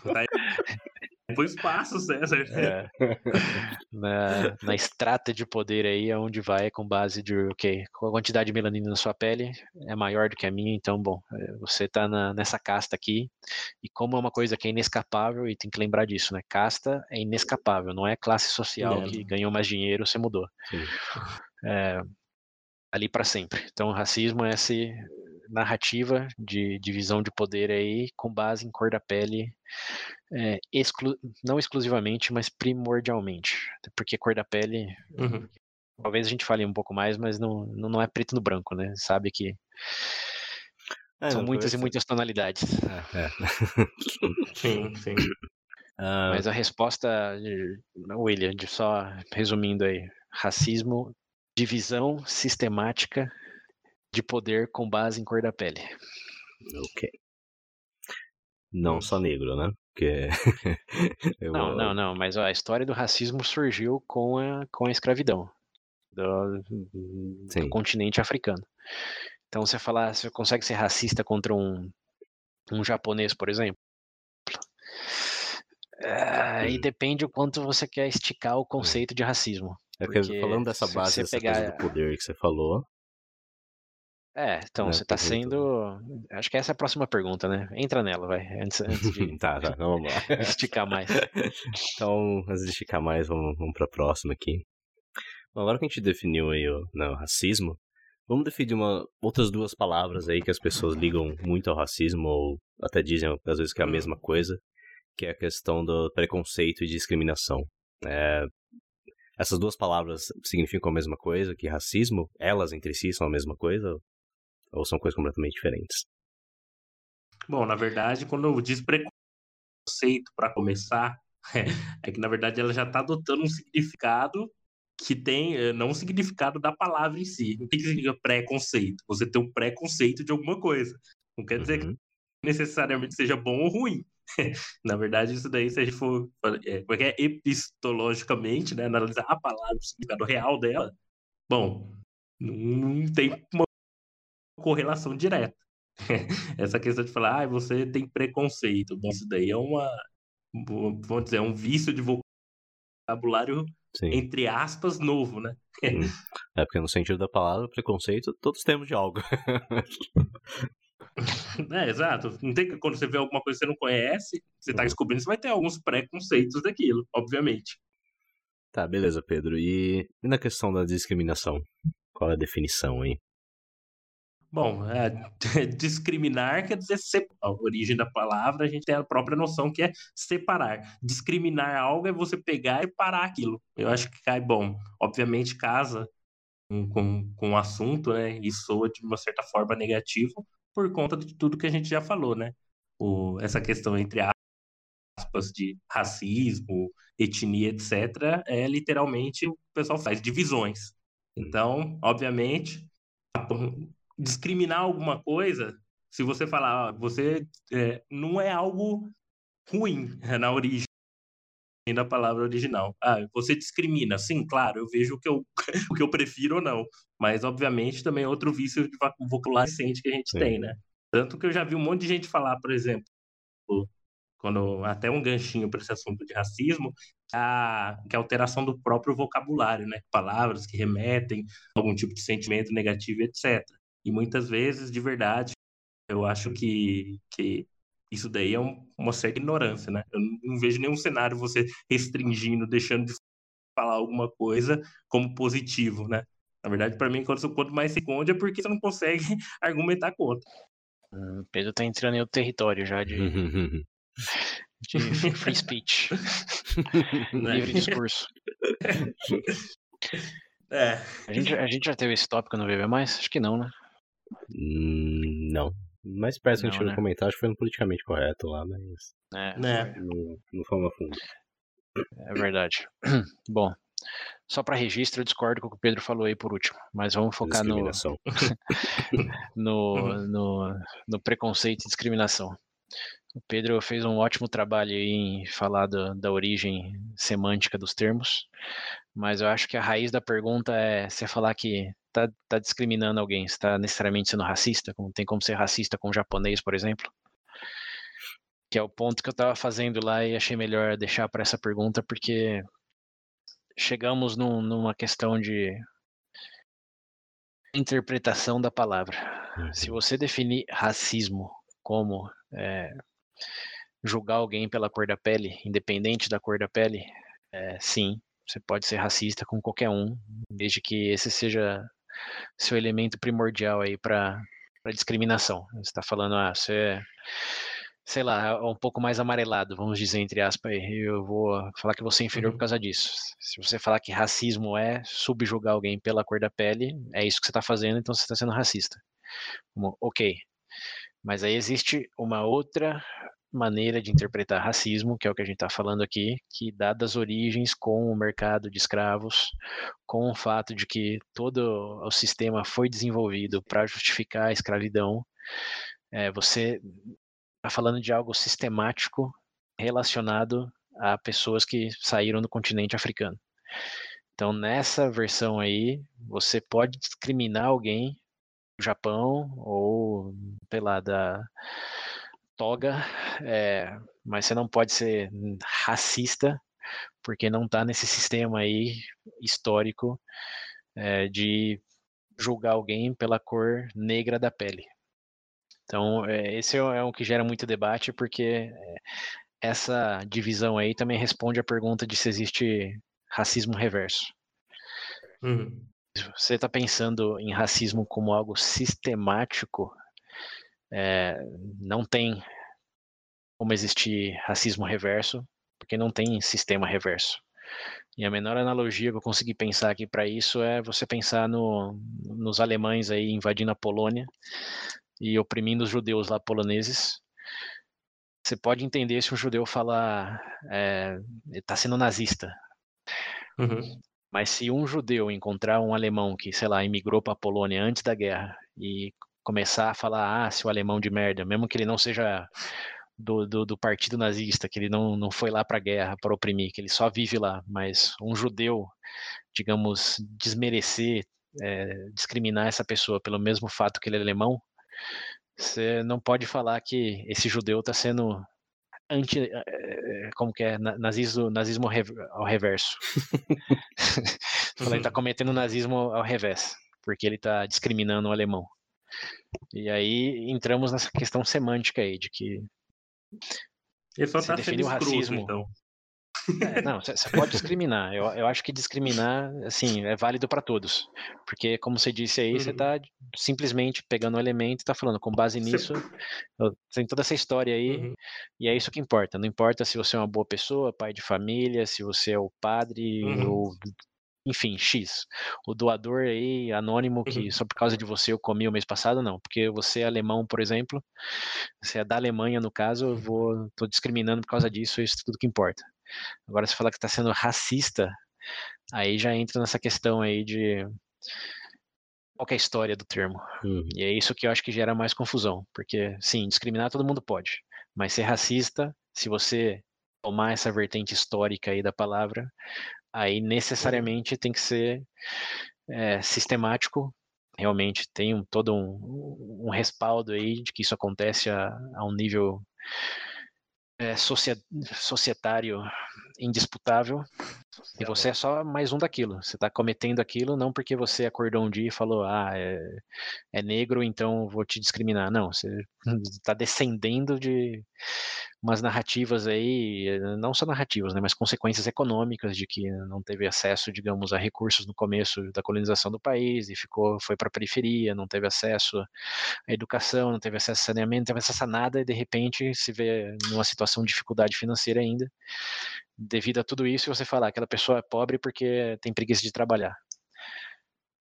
pro espaço, César. É. Na, na estrata de poder aí, é onde vai com base de, ok, a quantidade de melanina na sua pele é maior do que a minha, então, bom, é, você tá na, nessa casta aqui, e como é uma coisa que é inescapável, e tem que lembrar disso, né? Casta é inescapável, não é classe social é. que ganhou mais dinheiro, você mudou. É, ali para sempre. Então, o racismo é essa narrativa de divisão de poder aí com base em cor da pele é, exclu não exclusivamente, mas primordialmente. Porque cor da pele, uhum. talvez a gente fale um pouco mais, mas não, não é preto no branco, né? Sabe que é, são muitas e muitas tonalidades. É, é. sim, sim. Uh... Mas a resposta, William, de só resumindo aí, racismo, divisão sistemática de poder com base em cor da pele. Ok. Não só negro, né? Porque eu... Não, não, não, mas ó, a história do racismo surgiu com a, com a escravidão do, do continente africano. Então você falar, você consegue ser racista contra um, um japonês, por exemplo? É, e depende o quanto você quer esticar o conceito de racismo. É porque falando dessa base, dessa pegar... coisa do poder que você falou, É, então né, você está sendo. Acho que essa é a próxima pergunta, né? Entra nela, vai. Antes, antes de. tá, tá, vamos lá. esticar mais. então, antes de esticar mais, vamos, vamos para a próxima aqui. Bom, agora que a gente definiu aí o, né, o racismo, vamos definir uma, outras duas palavras aí que as pessoas ligam muito ao racismo, ou até dizem às vezes que é a mesma coisa, que é a questão do preconceito e discriminação. É, essas duas palavras significam a mesma coisa que racismo? Elas entre si são a mesma coisa? Ou são coisas completamente diferentes? Bom, na verdade, quando eu diz preconceito para começar, é que na verdade ela já está adotando um significado que tem, eh, não o significado da palavra em si. O que significa preconceito? Você tem um preconceito de alguma coisa. Não quer dizer uhum. que necessariamente seja bom ou ruim. Na verdade, isso daí, se a gente for é, é epistologicamente, né, analisar a palavra, o significado real dela, bom, não tem uma correlação direta. Essa questão de falar, ah, você tem preconceito, bom, isso daí é uma, vamos dizer, é um vício de vocabulário, Sim. entre aspas, novo, né? É porque no sentido da palavra, preconceito, todos temos de algo. É, exato. Não tem, quando você vê alguma coisa que você não conhece, você está uhum. descobrindo, você vai ter alguns preconceitos daquilo, obviamente. Tá, beleza, Pedro. E, e na questão da discriminação? Qual é a definição aí? Bom, é, discriminar quer dizer separar. A origem da palavra, a gente tem a própria noção que é separar. Discriminar algo é você pegar e parar aquilo. Eu acho que cai bom. Obviamente, casa com, com, o assunto, né? E soa de uma certa forma negativo, por conta de tudo que a gente já falou, né? O, essa questão entre aspas de racismo, etnia, etc., é literalmente o pessoal faz divisões. Então, obviamente, discriminar alguma coisa, se você falar, você é, não é algo ruim é, na origem da palavra original. Ah, você discrimina. Sim, claro, eu vejo o que eu, o que eu prefiro ou não. Mas, obviamente, também é outro vício de vocabulário recente que a gente Sim. tem, né? Tanto que eu já vi um monte de gente falar, por exemplo, quando até um ganchinho para esse assunto de racismo, a, que é a alteração do próprio vocabulário, né? Palavras que remetem a algum tipo de sentimento negativo, etc. E muitas vezes, de verdade, eu acho que, que isso daí é um, uma certa ignorância, né? Eu não vejo nenhum cenário você restringindo, deixando de falar alguma coisa como positivo, né? Na verdade, para mim, quanto, quanto mais se esconde é porque você não consegue argumentar contra. O Pedro tá entrando em outro território já de, de free speech. Livre discurso. É. A gente, a gente já teve esse tópico no VV Mais? Acho que não, né? Hum, não. Mas parece que a gente né? comentar, acho que foi no politicamente correto lá, mas. É. Né? Não, não foi uma fundo. É verdade. Bom, só para registro, eu discordo com o que o Pedro falou aí por último, mas vamos focar no, no, no, no, preconceito e discriminação. O Pedro fez um ótimo trabalho em falar do, da origem semântica dos termos, mas eu acho que a raiz da pergunta é você falar que está tá discriminando alguém, está necessariamente sendo racista, como tem como ser racista com o japonês, por exemplo? Que é o ponto que eu estava fazendo lá e achei melhor deixar para essa pergunta, porque chegamos num, numa questão de interpretação da palavra. Uhum. Se você definir racismo como é, julgar alguém pela cor da pele, independente da cor da pele, é, sim, você pode ser racista com qualquer um, desde que esse seja seu elemento primordial aí para discriminação. Você está falando, ah, você é sei lá, é um pouco mais amarelado, vamos dizer entre aspas, eu vou falar que você é inferior por uhum. causa disso. Se você falar que racismo é subjugar alguém pela cor da pele, é isso que você está fazendo, então você está sendo racista. Como, ok. Mas aí existe uma outra maneira de interpretar racismo, que é o que a gente está falando aqui, que dadas origens com o mercado de escravos, com o fato de que todo o sistema foi desenvolvido para justificar a escravidão, é, você está falando de algo sistemático relacionado a pessoas que saíram do continente africano. Então, nessa versão aí, você pode discriminar alguém do Japão ou, sei lá, da toga, é, mas você não pode ser racista porque não está nesse sistema aí histórico é, de julgar alguém pela cor negra da pele. Então, é, esse é o que gera muito debate, porque essa divisão aí também responde à pergunta de se existe racismo reverso. Uhum. Se você está pensando em racismo como algo sistemático, é, não tem como existir racismo reverso, porque não tem sistema reverso. E a menor analogia que eu consegui pensar aqui para isso é você pensar no, nos alemães aí invadindo a Polônia e oprimindo os judeus lá poloneses. Você pode entender se um judeu fala é, está sendo nazista. Uhum. Mas se um judeu encontrar um alemão que, sei lá, imigrou para a Polônia antes da guerra e começar a falar, ah, seu alemão de merda, mesmo que ele não seja do, do, do partido nazista, que ele não, não foi lá para a guerra para oprimir, que ele só vive lá, mas um judeu, digamos, desmerecer, é, discriminar essa pessoa pelo mesmo fato que ele é alemão, você não pode falar que esse judeu está sendo anti, eh, como que é, nazismo, nazismo ao reverso. ele está cometendo nazismo ao revés, porque ele está discriminando o alemão. E aí entramos nessa questão semântica aí, de que ele só está sendo o racismo. então. É, não, você pode discriminar. Eu, eu acho que discriminar, assim, é válido para todos. Porque, como você disse aí, uhum. você está simplesmente pegando um elemento e está falando, com base nisso, tem toda essa história aí, uhum. e é isso que importa. Não importa se você é uma boa pessoa, pai de família, se você é o padre, uhum. ou enfim, X. O doador aí, anônimo, que uhum. só por causa de você eu comi o mês passado, não. Porque você é alemão, por exemplo, você é da Alemanha, no caso, eu vou, tô discriminando por causa disso, isso é tudo que importa. Agora, se falar que está sendo racista, aí já entra nessa questão aí de qual é a história do termo. Uhum. E é isso que eu acho que gera mais confusão. Porque, sim, discriminar todo mundo pode. Mas ser racista, se você tomar essa vertente histórica aí da palavra, aí necessariamente tem que ser é, sistemático, realmente tem um, todo um, um, respaldo aí de que isso acontece a, a um nível é, societário indisputável e você é só mais um daquilo. Você está cometendo aquilo não porque você acordou um dia e falou, ah, é, é negro, então vou te discriminar. Não, você está descendendo de umas narrativas aí, não só narrativas, né, mas consequências econômicas de que não teve acesso, digamos, a recursos no começo da colonização do país e ficou, foi para a periferia, não teve acesso à educação, não teve acesso a saneamento, não teve acesso a nada e de repente se vê numa situação de dificuldade financeira ainda. Devido a tudo isso, você falar que aquela pessoa é pobre porque tem preguiça de trabalhar.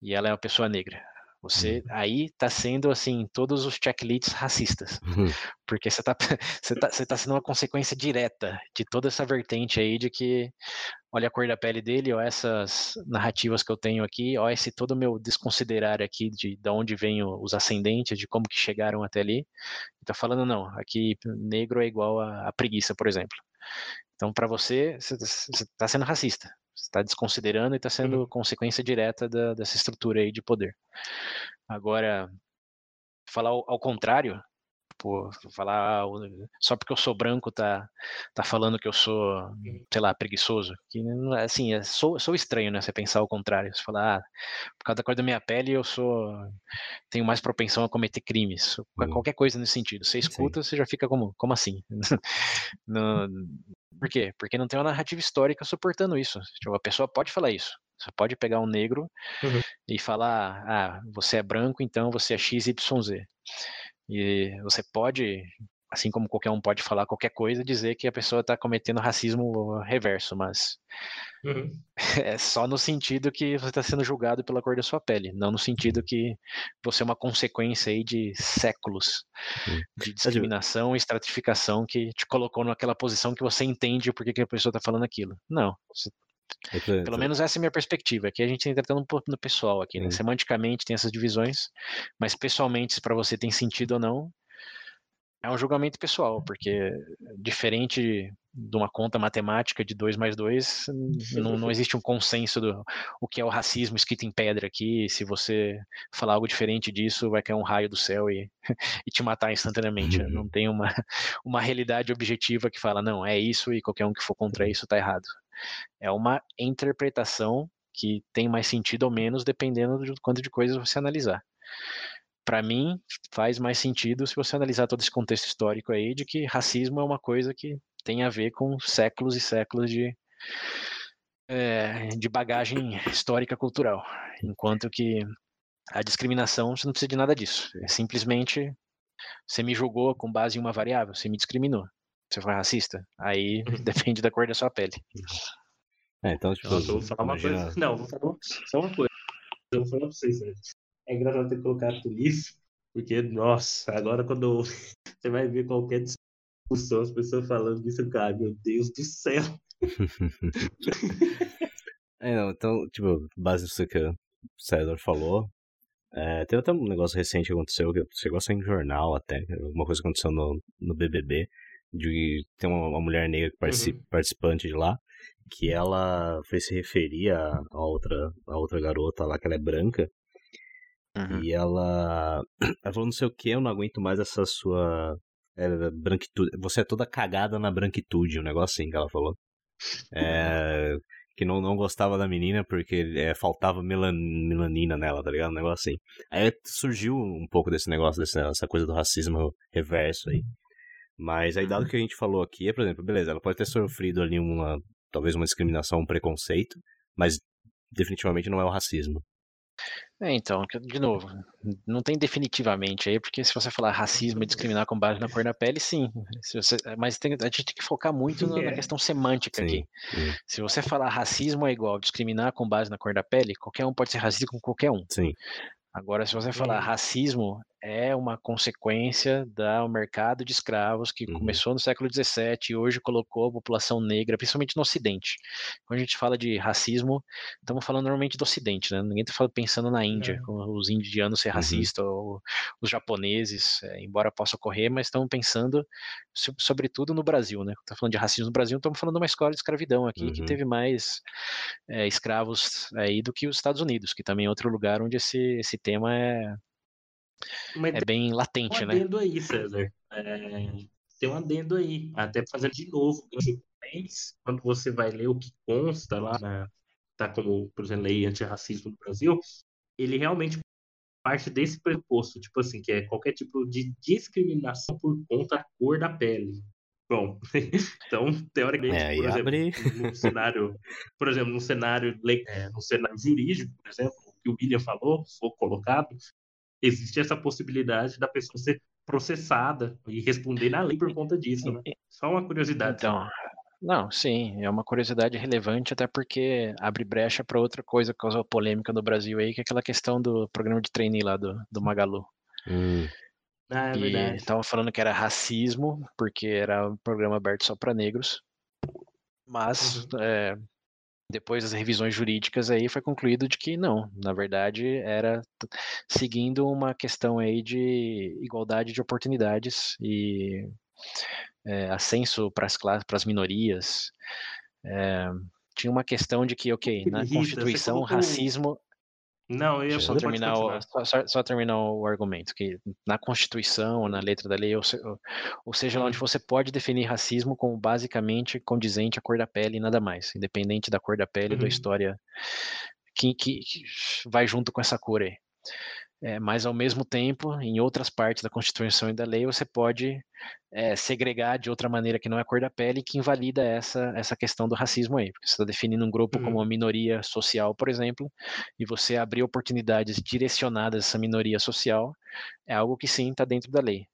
E ela é uma pessoa negra. Você uhum. aí está sendo assim todos os checklists racistas, uhum. porque você está você tá, você tá sendo uma consequência direta de toda essa vertente aí de que olha a cor da pele dele, ó essas narrativas que eu tenho aqui, ó esse todo meu desconsiderar aqui de, de onde vêm os ascendentes, de como que chegaram até ali. Está falando não, aqui negro é igual a, a preguiça, por exemplo. Então para você você está sendo racista está desconsiderando e está sendo uhum. consequência direta da, dessa estrutura aí de poder. Agora, falar ao, ao contrário, por falar ah, só porque eu sou branco tá tá falando que eu sou uhum. sei lá preguiçoso que assim é, sou, sou estranho né você pensar o contrário você falar ah, por causa da cor da minha pele eu sou tenho mais propensão a cometer crimes uhum. qualquer coisa nesse sentido você escuta Sim. você já fica como como assim no, por quê? Porque não tem uma narrativa histórica suportando isso. Tipo, a pessoa pode falar isso. Você pode pegar um negro uhum. e falar, ah, você é branco, então você é XYZ. E você pode, assim como qualquer um pode falar qualquer coisa, dizer que a pessoa está cometendo racismo reverso, mas uhum. é só no sentido que você está sendo julgado pela cor da sua pele, não no sentido que você é uma consequência aí de séculos uhum. de discriminação e estratificação que te colocou naquela posição que você entende por que a pessoa está falando aquilo. Não, você pelo menos essa é a minha perspectiva. Aqui a gente está tratando um pouco no pessoal aqui, né? Semanticamente tem essas divisões, mas pessoalmente, se para você tem sentido ou não, é um julgamento pessoal, porque diferente de uma conta matemática de 2 mais 2, não, não, existe um consenso do o que é o racismo escrito em pedra aqui. Se você falar algo diferente disso, vai cair um raio do céu e, e te matar instantaneamente. Uhum. Não tem uma, uma realidade objetiva que fala, não, é isso e qualquer um que for contra isso está errado. É uma interpretação que tem mais sentido ou menos dependendo do quanto de coisas você analisar. Para mim, faz mais sentido se você analisar todo esse contexto histórico aí de que racismo é uma coisa que tem a ver com séculos e séculos de, é, de bagagem histórica cultural, enquanto que a discriminação você não precisa de nada disso. É simplesmente você me julgou com base em uma variável, você me discriminou. Você foi racista? Aí uhum. depende da cor da sua pele. É, então, tipo, eu vou falar imagina... uma coisa. Não, vou falar só uma coisa. Eu vou falar pra vocês, né? É engraçado ter colocado isso, porque, nossa, agora quando você vai ver qualquer discussão, as pessoas falando disso, cara, meu Deus do céu. é, não, então, tipo, base nisso que o César falou, é, teve até um negócio recente que aconteceu, que chegou a sair em jornal até, alguma coisa aconteceu no, no BBB, de ter uma, mulher negra particip, uhum. participante de lá, que ela foi se referir a, a, outra, a outra garota lá, que ela é branca, uhum. e ela, ela falou não sei o que, eu não aguento mais essa sua é, branquitude, você é toda cagada na branquitude, um negócio assim que ela falou. É, que não, não gostava da menina porque é, faltava melan, melanina nela, tá ligado? Um negócio assim. Aí surgiu um pouco desse negócio, dessa coisa do racismo reverso aí. Mas aí, dado que a gente falou aqui, é, por exemplo, beleza, ela pode ter sofrido ali uma, talvez uma discriminação, um preconceito, mas definitivamente não é o racismo. É, então, de novo, não tem definitivamente aí, porque se você falar racismo e discriminar com base na cor da pele, sim. Você, mas tem, a gente tem que focar muito na, na questão semântica sim, aqui. Sim. Se você falar racismo é igual discriminar com base na cor da pele, qualquer um pode ser racista com qualquer um. Sim. Agora, se você falar racismo, é uma consequência do mercado de escravos que uhum. começou no século XVII e hoje colocou a população negra, principalmente no Ocidente. Quando a gente fala de racismo, estamos falando normalmente do Ocidente, né? Ninguém está pensando na Índia, é. com os indianos ser uhum. racistas, ou os japoneses, é, embora possa ocorrer, mas estamos pensando sobretudo no Brasil, né? Está falando de racismo no Brasil, estamos falando de uma escola de escravidão aqui uhum. que teve mais é, escravos aí do que os Estados Unidos, que também é outro lugar onde esse, esse tema é mas é bem latente, um né? Tem um adendo aí, César. É, tem um adendo aí. Até fazendo de novo, quando você vai ler o que consta lá, na, tá como, por exemplo, lei antirracismo no Brasil, ele realmente parte desse pressuposto, tipo assim, que é qualquer tipo de discriminação por conta da cor da pele. Bom, então, teoricamente, é, por exemplo, abre... no cenário, por exemplo, no cenário, é, no cenário jurídico, por exemplo, o que o William falou, foi colocado, existe essa possibilidade da pessoa ser processada e responder na lei por conta disso, né? Só uma curiosidade. Então, não, sim, é uma curiosidade relevante, até porque abre brecha para outra coisa que causou polêmica no Brasil aí, que é aquela questão do programa de trainee lá do, do Magalu. Hum. Ah, é verdade. estavam falando que era racismo, porque era um programa aberto só para negros. Mas uhum. é, depois das revisões jurídicas aí foi concluído de que não, na verdade era seguindo uma questão aí de igualdade de oportunidades e é, ascenso para as classes, para as minorias. É, tinha uma questão de que, ok, na Constituição, racismo não, eu ia só terminar, o, só, só, terminar o argumento, que na Constituição, na letra da lei, ou, se, ou seja, lá onde você pode definir racismo como basicamente condizente à cor da pele e nada mais, independente da cor da pele uhum. da história que, que, que, vai junto com essa cor aí. É, mas ao mesmo tempo, em outras partes da Constituição e da lei, você pode é, segregar de outra maneira que não é a cor da pele, que invalida essa, essa questão do racismo aí. Porque você está definindo um grupo uhum. como uma minoria social, por exemplo, e você abrir oportunidades direcionadas a essa minoria social, é algo que sim está dentro da lei.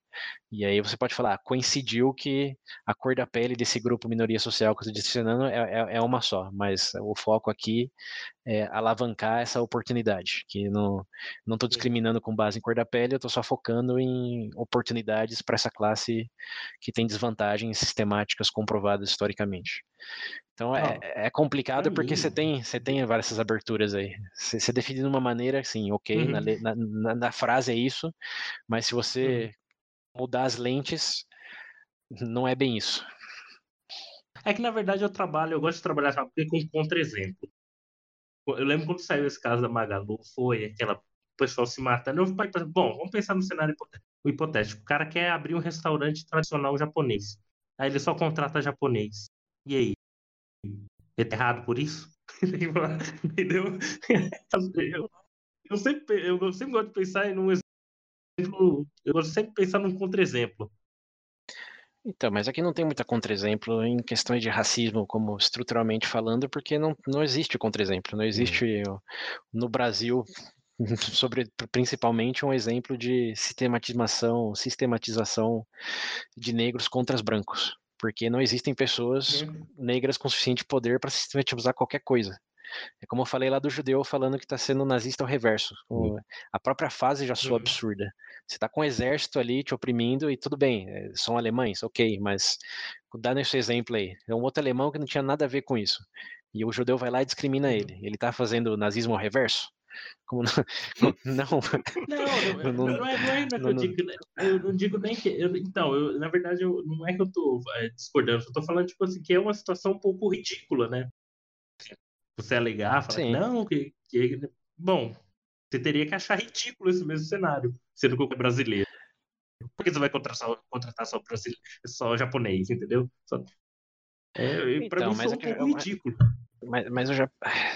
E aí você pode falar, coincidiu que a cor da pele desse grupo minoria social que eu estou direcionando é, é, é, uma só, mas o foco aqui é alavancar essa oportunidade, que não estou discriminando com base em cor da pele, eu estou só focando em oportunidades para essa classe que tem desvantagens sistemáticas comprovadas historicamente. Então é, é complicado porque você tem, você tem várias essas aberturas aí. Você, você define de uma maneira assim, ok, uhum. na, na, na, frase é isso, mas se você uhum mudar as lentes, não é bem isso. É que na verdade eu trabalho, eu gosto de trabalhar sabe, com contra-exemplo. Eu lembro quando saiu esse caso da Magalu, foi aquela pessoal se matando. Eu bom, vamos pensar no cenário hipotético. O cara quer abrir um restaurante tradicional japonês. Aí ele só contrata japonês. E aí? Ele é errado por isso? Entendeu? Eu, eu, sempre, eu sempre gosto de pensar em um exemplo. Eu gosto sempre de pensar num contra-exemplo. Então, mas aqui não tem muita contra-exemplo em questões de racismo, como estruturalmente falando, porque não, não existe contra-exemplo. Não existe hum. no Brasil, sobre principalmente um exemplo de sistematização, sistematização de negros contra os brancos, porque não existem pessoas uhum. negras com suficiente poder para sistematizar qualquer coisa. É como eu falei lá do judeu falando que está sendo nazista ao reverso. Uhum. A própria fase já soa uhum. absurda. Você está com um exército ali te oprimindo e tudo bem, eh, são alemães, ok, mas dando esse exemplo aí, é um outro alemão que não tinha nada a ver com isso. E o judeu vai lá e discrimina ele. Ele está fazendo nazismo ao reverso? Como não, não, não, não, não, é, não é que eu digo, né, eu não digo nem que, eu, então, eu, na verdade, eu, não é que eu tô é, discordando, eu tô falando, tipo assim, que é uma situação um pouco ridícula, né? Você alegar, falar que não, que, que, bom, você teria que achar ridículo esse mesmo cenário, sendo que é brasileiro. Por que você vai contratar só, contratar só, brasileiro, só japonês, entendeu? Só... É, então, pra mim, mas é um pouco ridículo. Mas, mas eu já.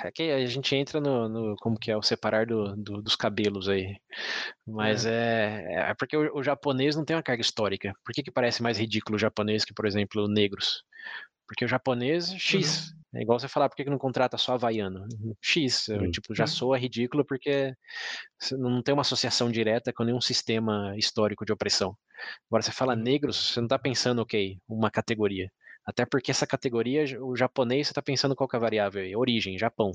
É que a gente entra no, no como que é o separar do, do, dos cabelos aí. Mas é, é, é porque o, o, japonês não tem uma carga histórica. Por que, que parece mais ridículo o japonês que, por exemplo, negros? Porque o japonês, X. Uhum. É igual você falar, por que, não contrata só havaiano? X. Uhum. Tipo, já soa ridículo porque não tem uma associação direta com nenhum sistema histórico de opressão. Agora, você fala negros, você não está pensando, ok, uma categoria. Até porque essa categoria, o japonês, você está pensando qual é a variável aí? Origem, Japão,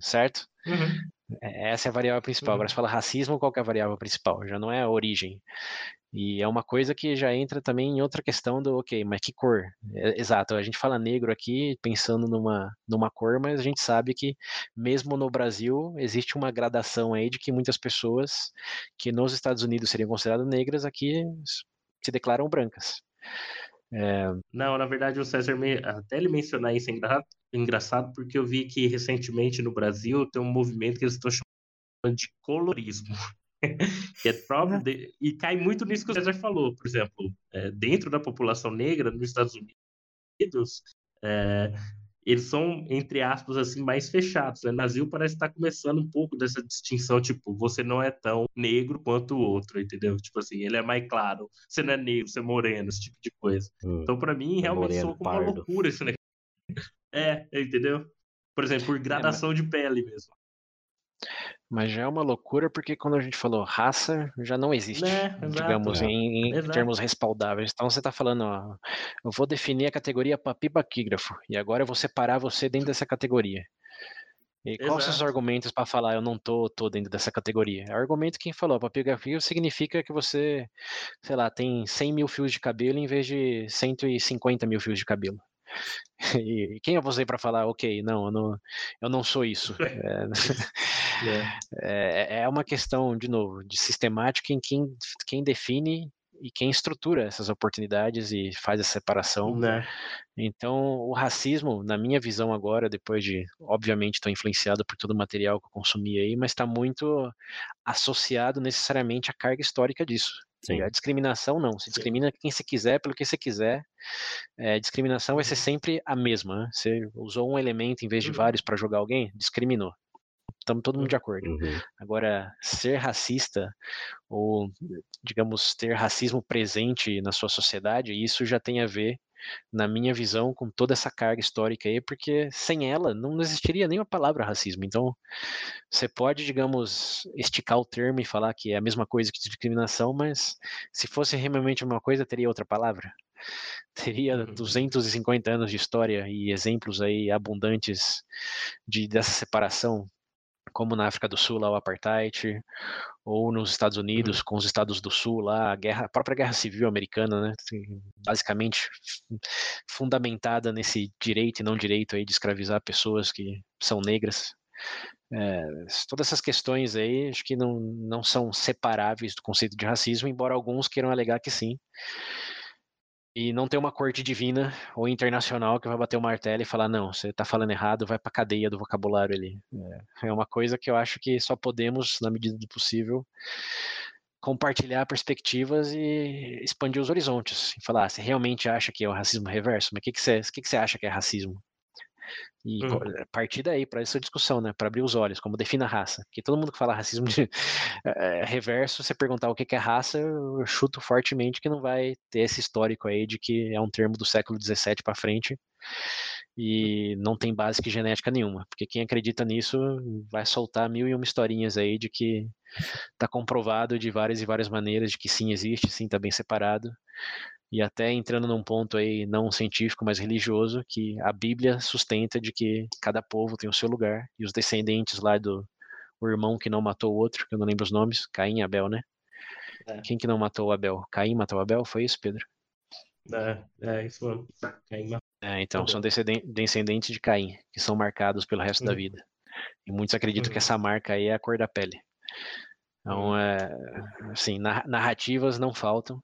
certo? Uhum. É, essa é a variável principal. Uhum. Agora, você fala racismo, qual é a variável principal? Já não é a origem. E é uma coisa que já entra também em outra questão do, ok, mas que cor? É, exato, a gente fala negro aqui pensando numa, numa cor, mas a gente sabe que mesmo no Brasil existe uma gradação aí de que muitas pessoas que nos Estados Unidos seriam consideradas negras aqui se declaram brancas. É... Não, na verdade, o César, me... até ele mencionar isso é engraçado, porque eu vi que recentemente no Brasil tem um movimento que eles estão chamando de colorismo. Que é próprio de... e cai muito nisso que o César falou, por exemplo, é, dentro da população negra nos Estados Unidos, é, eles são, entre aspas, assim, mais fechados. Né? No Brasil parece estar tá começando um pouco dessa distinção, tipo, você não é tão negro quanto o outro, entendeu? Tipo assim, ele é mais claro, você não é negro, você é moreno, esse tipo de coisa. Hum, então, para mim, realmente sou como uma loucura esse negócio. É, entendeu? Por exemplo, por gradação é, mas... de pele mesmo. Mas já é uma loucura porque quando a gente falou raça, já não existe, né? digamos, é. em, em termos respaldáveis. Então você está falando, ó, eu vou definir a categoria papibaquígrafo e agora eu vou separar você dentro dessa categoria. E Exato. quais são os argumentos para falar eu não tô, tô dentro dessa categoria? O argumento quem falou, papigrafia significa que você, sei lá, tem 100 mil fios de cabelo em vez de 150 mil fios de cabelo. E, quem é você para falar, ok, não eu, não, eu não sou isso? É, é, é, uma questão, de novo, de sistemática em quem, quem define e quem estrutura essas oportunidades e faz a separação. Né? Então, o racismo, na minha visão agora, depois de, obviamente, estou influenciado por todo o material que eu consumi aí, mas está muito associado necessariamente à carga histórica disso. Sim. A discriminação não, se discrimina quem se quiser, pelo que você quiser. É, discriminação vai ser uhum. sempre a mesma. Né? Você usou um elemento em vez de uhum. vários para jogar alguém, discriminou. Estamos todo mundo de acordo. Uhum. Agora, ser racista, ou, digamos, ter racismo presente na sua sociedade, isso já tem a ver na minha visão, com toda essa carga histórica aí, porque sem ela não existiria nem a palavra racismo. Então, você pode, digamos, esticar o termo e falar que é a mesma coisa que discriminação, mas se fosse realmente uma coisa, teria outra palavra. Teria 250 uhum. anos de história e exemplos aí abundantes de dessa separação como na África do Sul lá o apartheid, ou nos Estados Unidos uhum. com os Estados do Sul lá, a, guerra, a própria guerra civil americana, né, basicamente fundamentada nesse direito e não direito aí de escravizar pessoas que são negras. É, todas essas questões aí acho que não, não são separáveis do conceito de racismo, embora alguns queiram alegar que sim e não ter uma corte divina ou internacional que vai bater o martelo e falar, não, você está falando errado, vai para a cadeia do vocabulário ali. É, é uma coisa que eu acho que só podemos, na medida do possível, compartilhar perspectivas e expandir os horizontes. E falar, ah, você realmente acha que é o racismo reverso? Mas o que, que, você, que, que você acha que é racismo? E hum. partir daí para essa discussão, né? Para abrir os olhos, como define a raça. Porque todo mundo que fala racismo de, é, reverso, você perguntar o que é raça, eu chuto fortemente que não vai ter esse histórico aí de que é um termo do século XVII para frente e não tem base genética nenhuma. Porque quem acredita nisso vai soltar mil e uma historinhas aí de que está comprovado de várias e várias maneiras de que sim existe, sim está bem separado e até entrando num ponto aí não científico, mas religioso, que a Bíblia sustenta de que cada povo tem o seu lugar e os descendentes lá do o irmão que não matou o outro, que eu não lembro os nomes, Caim e Abel, né? É. Quem que não matou o Abel? Caim matou o Abel? Foi isso, Pedro? É, é isso mesmo. Caim matou. É, então, são descendentes de Caim, que são marcados pelo resto da vida. E muitos acreditam que essa marca aí é a cor da pele. Então, é, assim, narrativas não faltam,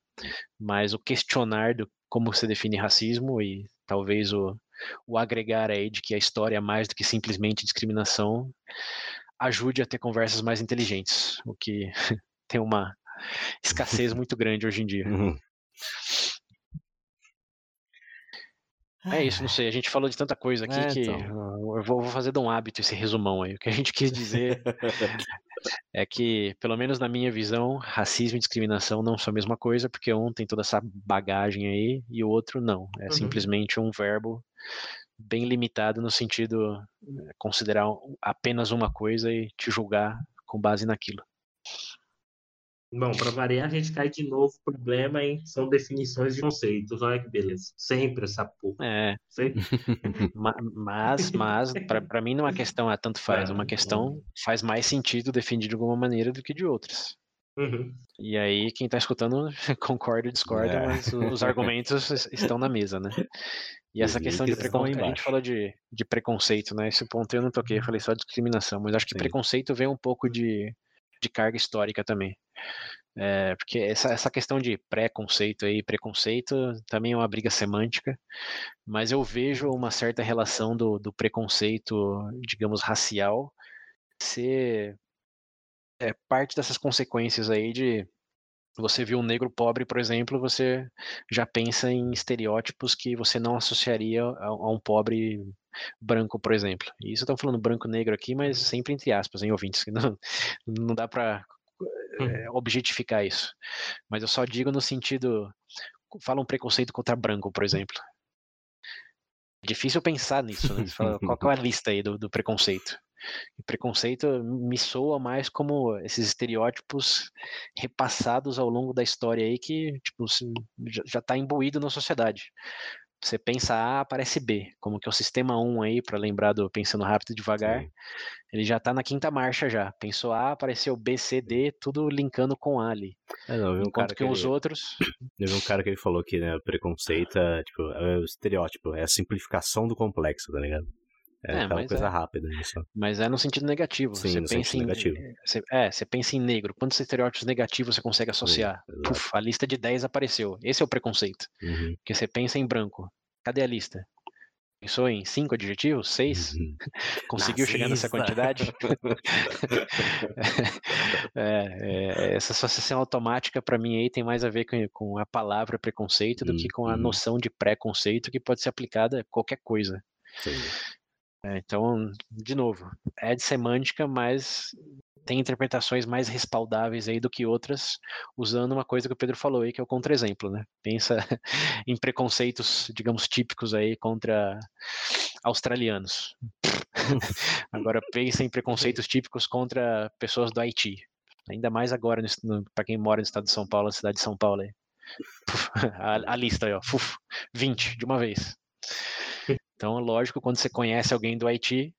mas o questionar do como você define racismo e talvez o, o agregar aí de que a história é mais do que simplesmente discriminação ajude a ter conversas mais inteligentes, o que tem uma escassez muito grande hoje em dia. Uhum. É isso, não sei. A gente falou de tanta coisa aqui é, que então. eu vou, vou, fazer de um hábito esse resumão aí. O que a gente quis dizer é que, pelo menos na minha visão, racismo e discriminação não são a mesma coisa, porque um tem toda essa bagagem aí e o outro não. É uhum. simplesmente um verbo bem limitado no sentido eh, considerar apenas uma coisa e te julgar com base naquilo. Bom, para variar, a gente cai de novo. O problema em são definições de conceitos. Olha que beleza. Sempre essa porra. É. mas, mas para mim não é uma questão a tanto faz. É uma questão faz mais sentido definir de alguma maneira do que de outras. Uhum. E aí, quem está escutando concorda ou discorda, é. mas os argumentos estão na mesa, né? E essa questão de preconceito, a gente falou de, de preconceito, né? Esse ponto eu não toquei, eu falei só discriminação, mas acho que Sim. preconceito vem um pouco de, de carga histórica também. É, porque essa, essa questão de pré-conceito aí, preconceito, também é uma briga semântica, mas eu vejo uma certa relação do, do preconceito, digamos, racial, ser é, parte dessas consequências aí de você viu um negro pobre, por exemplo, você já pensa em estereótipos que você não associaria a, a um pobre branco, por exemplo. E isso eu tô falando branco-negro aqui, mas sempre entre aspas, em ouvintes, que não, não dá para é, objetificar isso. Mas eu só digo no sentido. Fala um preconceito contra branco, por exemplo. É difícil pensar nisso, né? Fala, qual é a lista aí do, do preconceito? E preconceito me soa mais como esses estereótipos repassados ao longo da história aí que tipo, já está imbuído na sociedade. Você pensa A, aparece B, como que é o sistema 1 aí, para lembrar do pensando rápido e devagar, Sim. ele já está na quinta marcha já. Pensou A, apareceu B, C, D, tudo linkando com A ali. É, não, um Enquanto que, que os ele... outros... Eu vi um cara que ele falou que né, preconceito é, tipo, é o estereótipo, é a simplificação do complexo, tá ligado? É, é uma coisa é. rápida isso. Mas é no sentido negativo. Sim, você no pensa em, negativo. Você, é, você pensa em negro. Quantos estereótipos negativos você consegue associar? Sim, Puf, a lista de 10 apareceu. Esse é o preconceito. Uhum. Porque você pensa em branco. Cadê a lista? Pensou em cinco adjetivos? Seis? Uhum. Conseguiu Nazista. chegar nessa quantidade? é, é, essa associação automática, para mim, aí tem mais a ver com, com a palavra preconceito do uhum. que com a uhum. noção de preconceito que pode ser aplicada a qualquer coisa. Sim. É, então, de novo, é de semântica, mas tem interpretações mais respaldáveis aí do que outras, usando uma coisa que o Pedro falou aí, que é o contra-exemplo, né? Pensa em preconceitos, digamos, típicos aí contra australianos. Agora pensa em preconceitos típicos contra pessoas do Haiti. Ainda mais agora, para quem mora no estado de São Paulo, na cidade de São Paulo aí. A, a lista aí, ó. 20 de uma vez. Então, lógico, quando você conhece alguém do Haiti,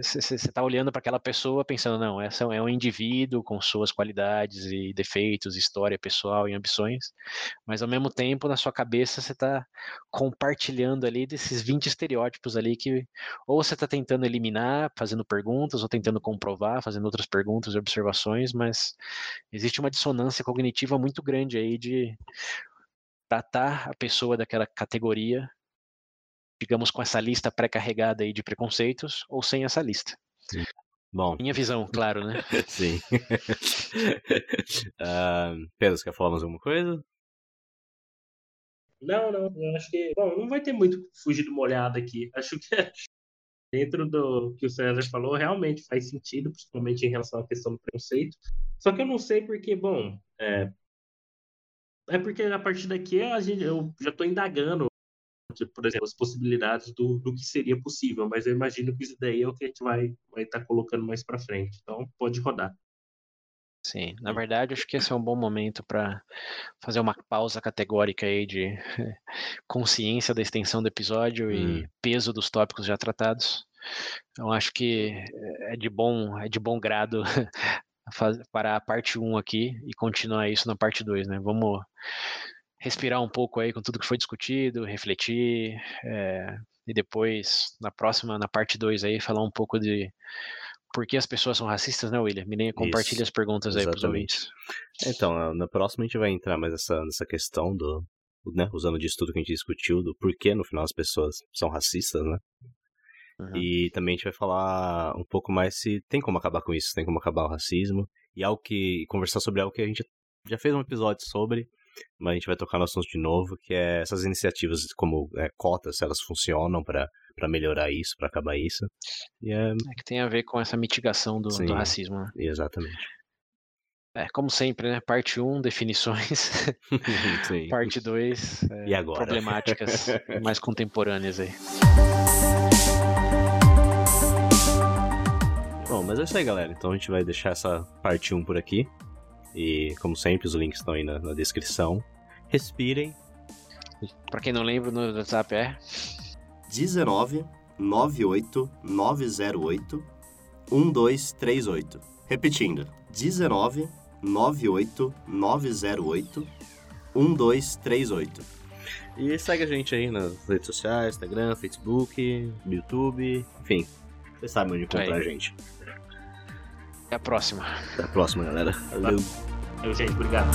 você está olhando para aquela pessoa pensando, não, essa é um indivíduo com suas qualidades e defeitos, história pessoal e ambições, mas ao mesmo tempo, na sua cabeça, você está compartilhando ali desses 20 estereótipos ali que ou você está tentando eliminar, fazendo perguntas, ou tentando comprovar, fazendo outras perguntas e observações, mas existe uma dissonância cognitiva muito grande aí de tratar a pessoa daquela categoria digamos, com essa lista pré-carregada aí de preconceitos ou sem essa lista. Sim. Bom. Minha visão, claro, né? Sim. uh, Pedro, você quer falar mais alguma coisa? Não, não, eu acho que. Bom, não vai ter muito fugir do molhado aqui. Acho que dentro do que o César falou, realmente faz sentido, principalmente em relação à questão do preconceito. Só que eu não sei porque, bom, é, é porque a partir daqui a gente, eu já estou indagando, por exemplo, as possibilidades do, do que seria possível, mas eu imagino que isso daí é o que a gente vai estar vai tá colocando mais para frente. Então, pode rodar. Sim, na verdade, acho que esse é um bom momento para fazer uma pausa categórica aí de consciência da extensão do episódio hum. e peso dos tópicos já tratados. Então, acho que é de bom, é de bom grado parar a parte 1 aqui e continuar isso na parte 2, né? Vamos respirar um pouco aí com tudo que foi discutido, refletir, é, e depois, na próxima, na parte 2 aí, falar um pouco de por que as pessoas são racistas, né, William? Me compartilha as perguntas aí para os ouvintes. Então, na próxima a gente vai entrar mais nessa, nessa questão do, né, usando disso tudo que a gente discutiu, do porquê no final as pessoas são racistas, né? Uhum. E também a gente vai falar um pouco mais se tem como acabar com isso, tem como acabar o racismo. E algo que. conversar sobre algo que a gente já fez um episódio sobre, mas a gente vai tocar no assunto de novo, que é essas iniciativas como é, cotas, se elas funcionam para melhorar isso, para acabar isso. E é... é... que tem a ver com essa mitigação do, do racismo. Né? Exatamente. É, como sempre, né? Parte 1, definições. Parte 2, é, problemáticas mais contemporâneas aí. Bom, mas é isso aí, galera. Então a gente vai deixar essa parte 1 por aqui. E, como sempre, os links estão aí na, na descrição. Respirem. Pra quem não lembra, no WhatsApp é 19 98 908 1238. Repetindo, 19 98 908 1238. E segue a gente aí nas redes sociais, Instagram, Facebook, YouTube, enfim. Vocês sabem onde encontrar a gente. Até a próxima. Até a próxima, galera. Valeu. Valeu, gente. Obrigado.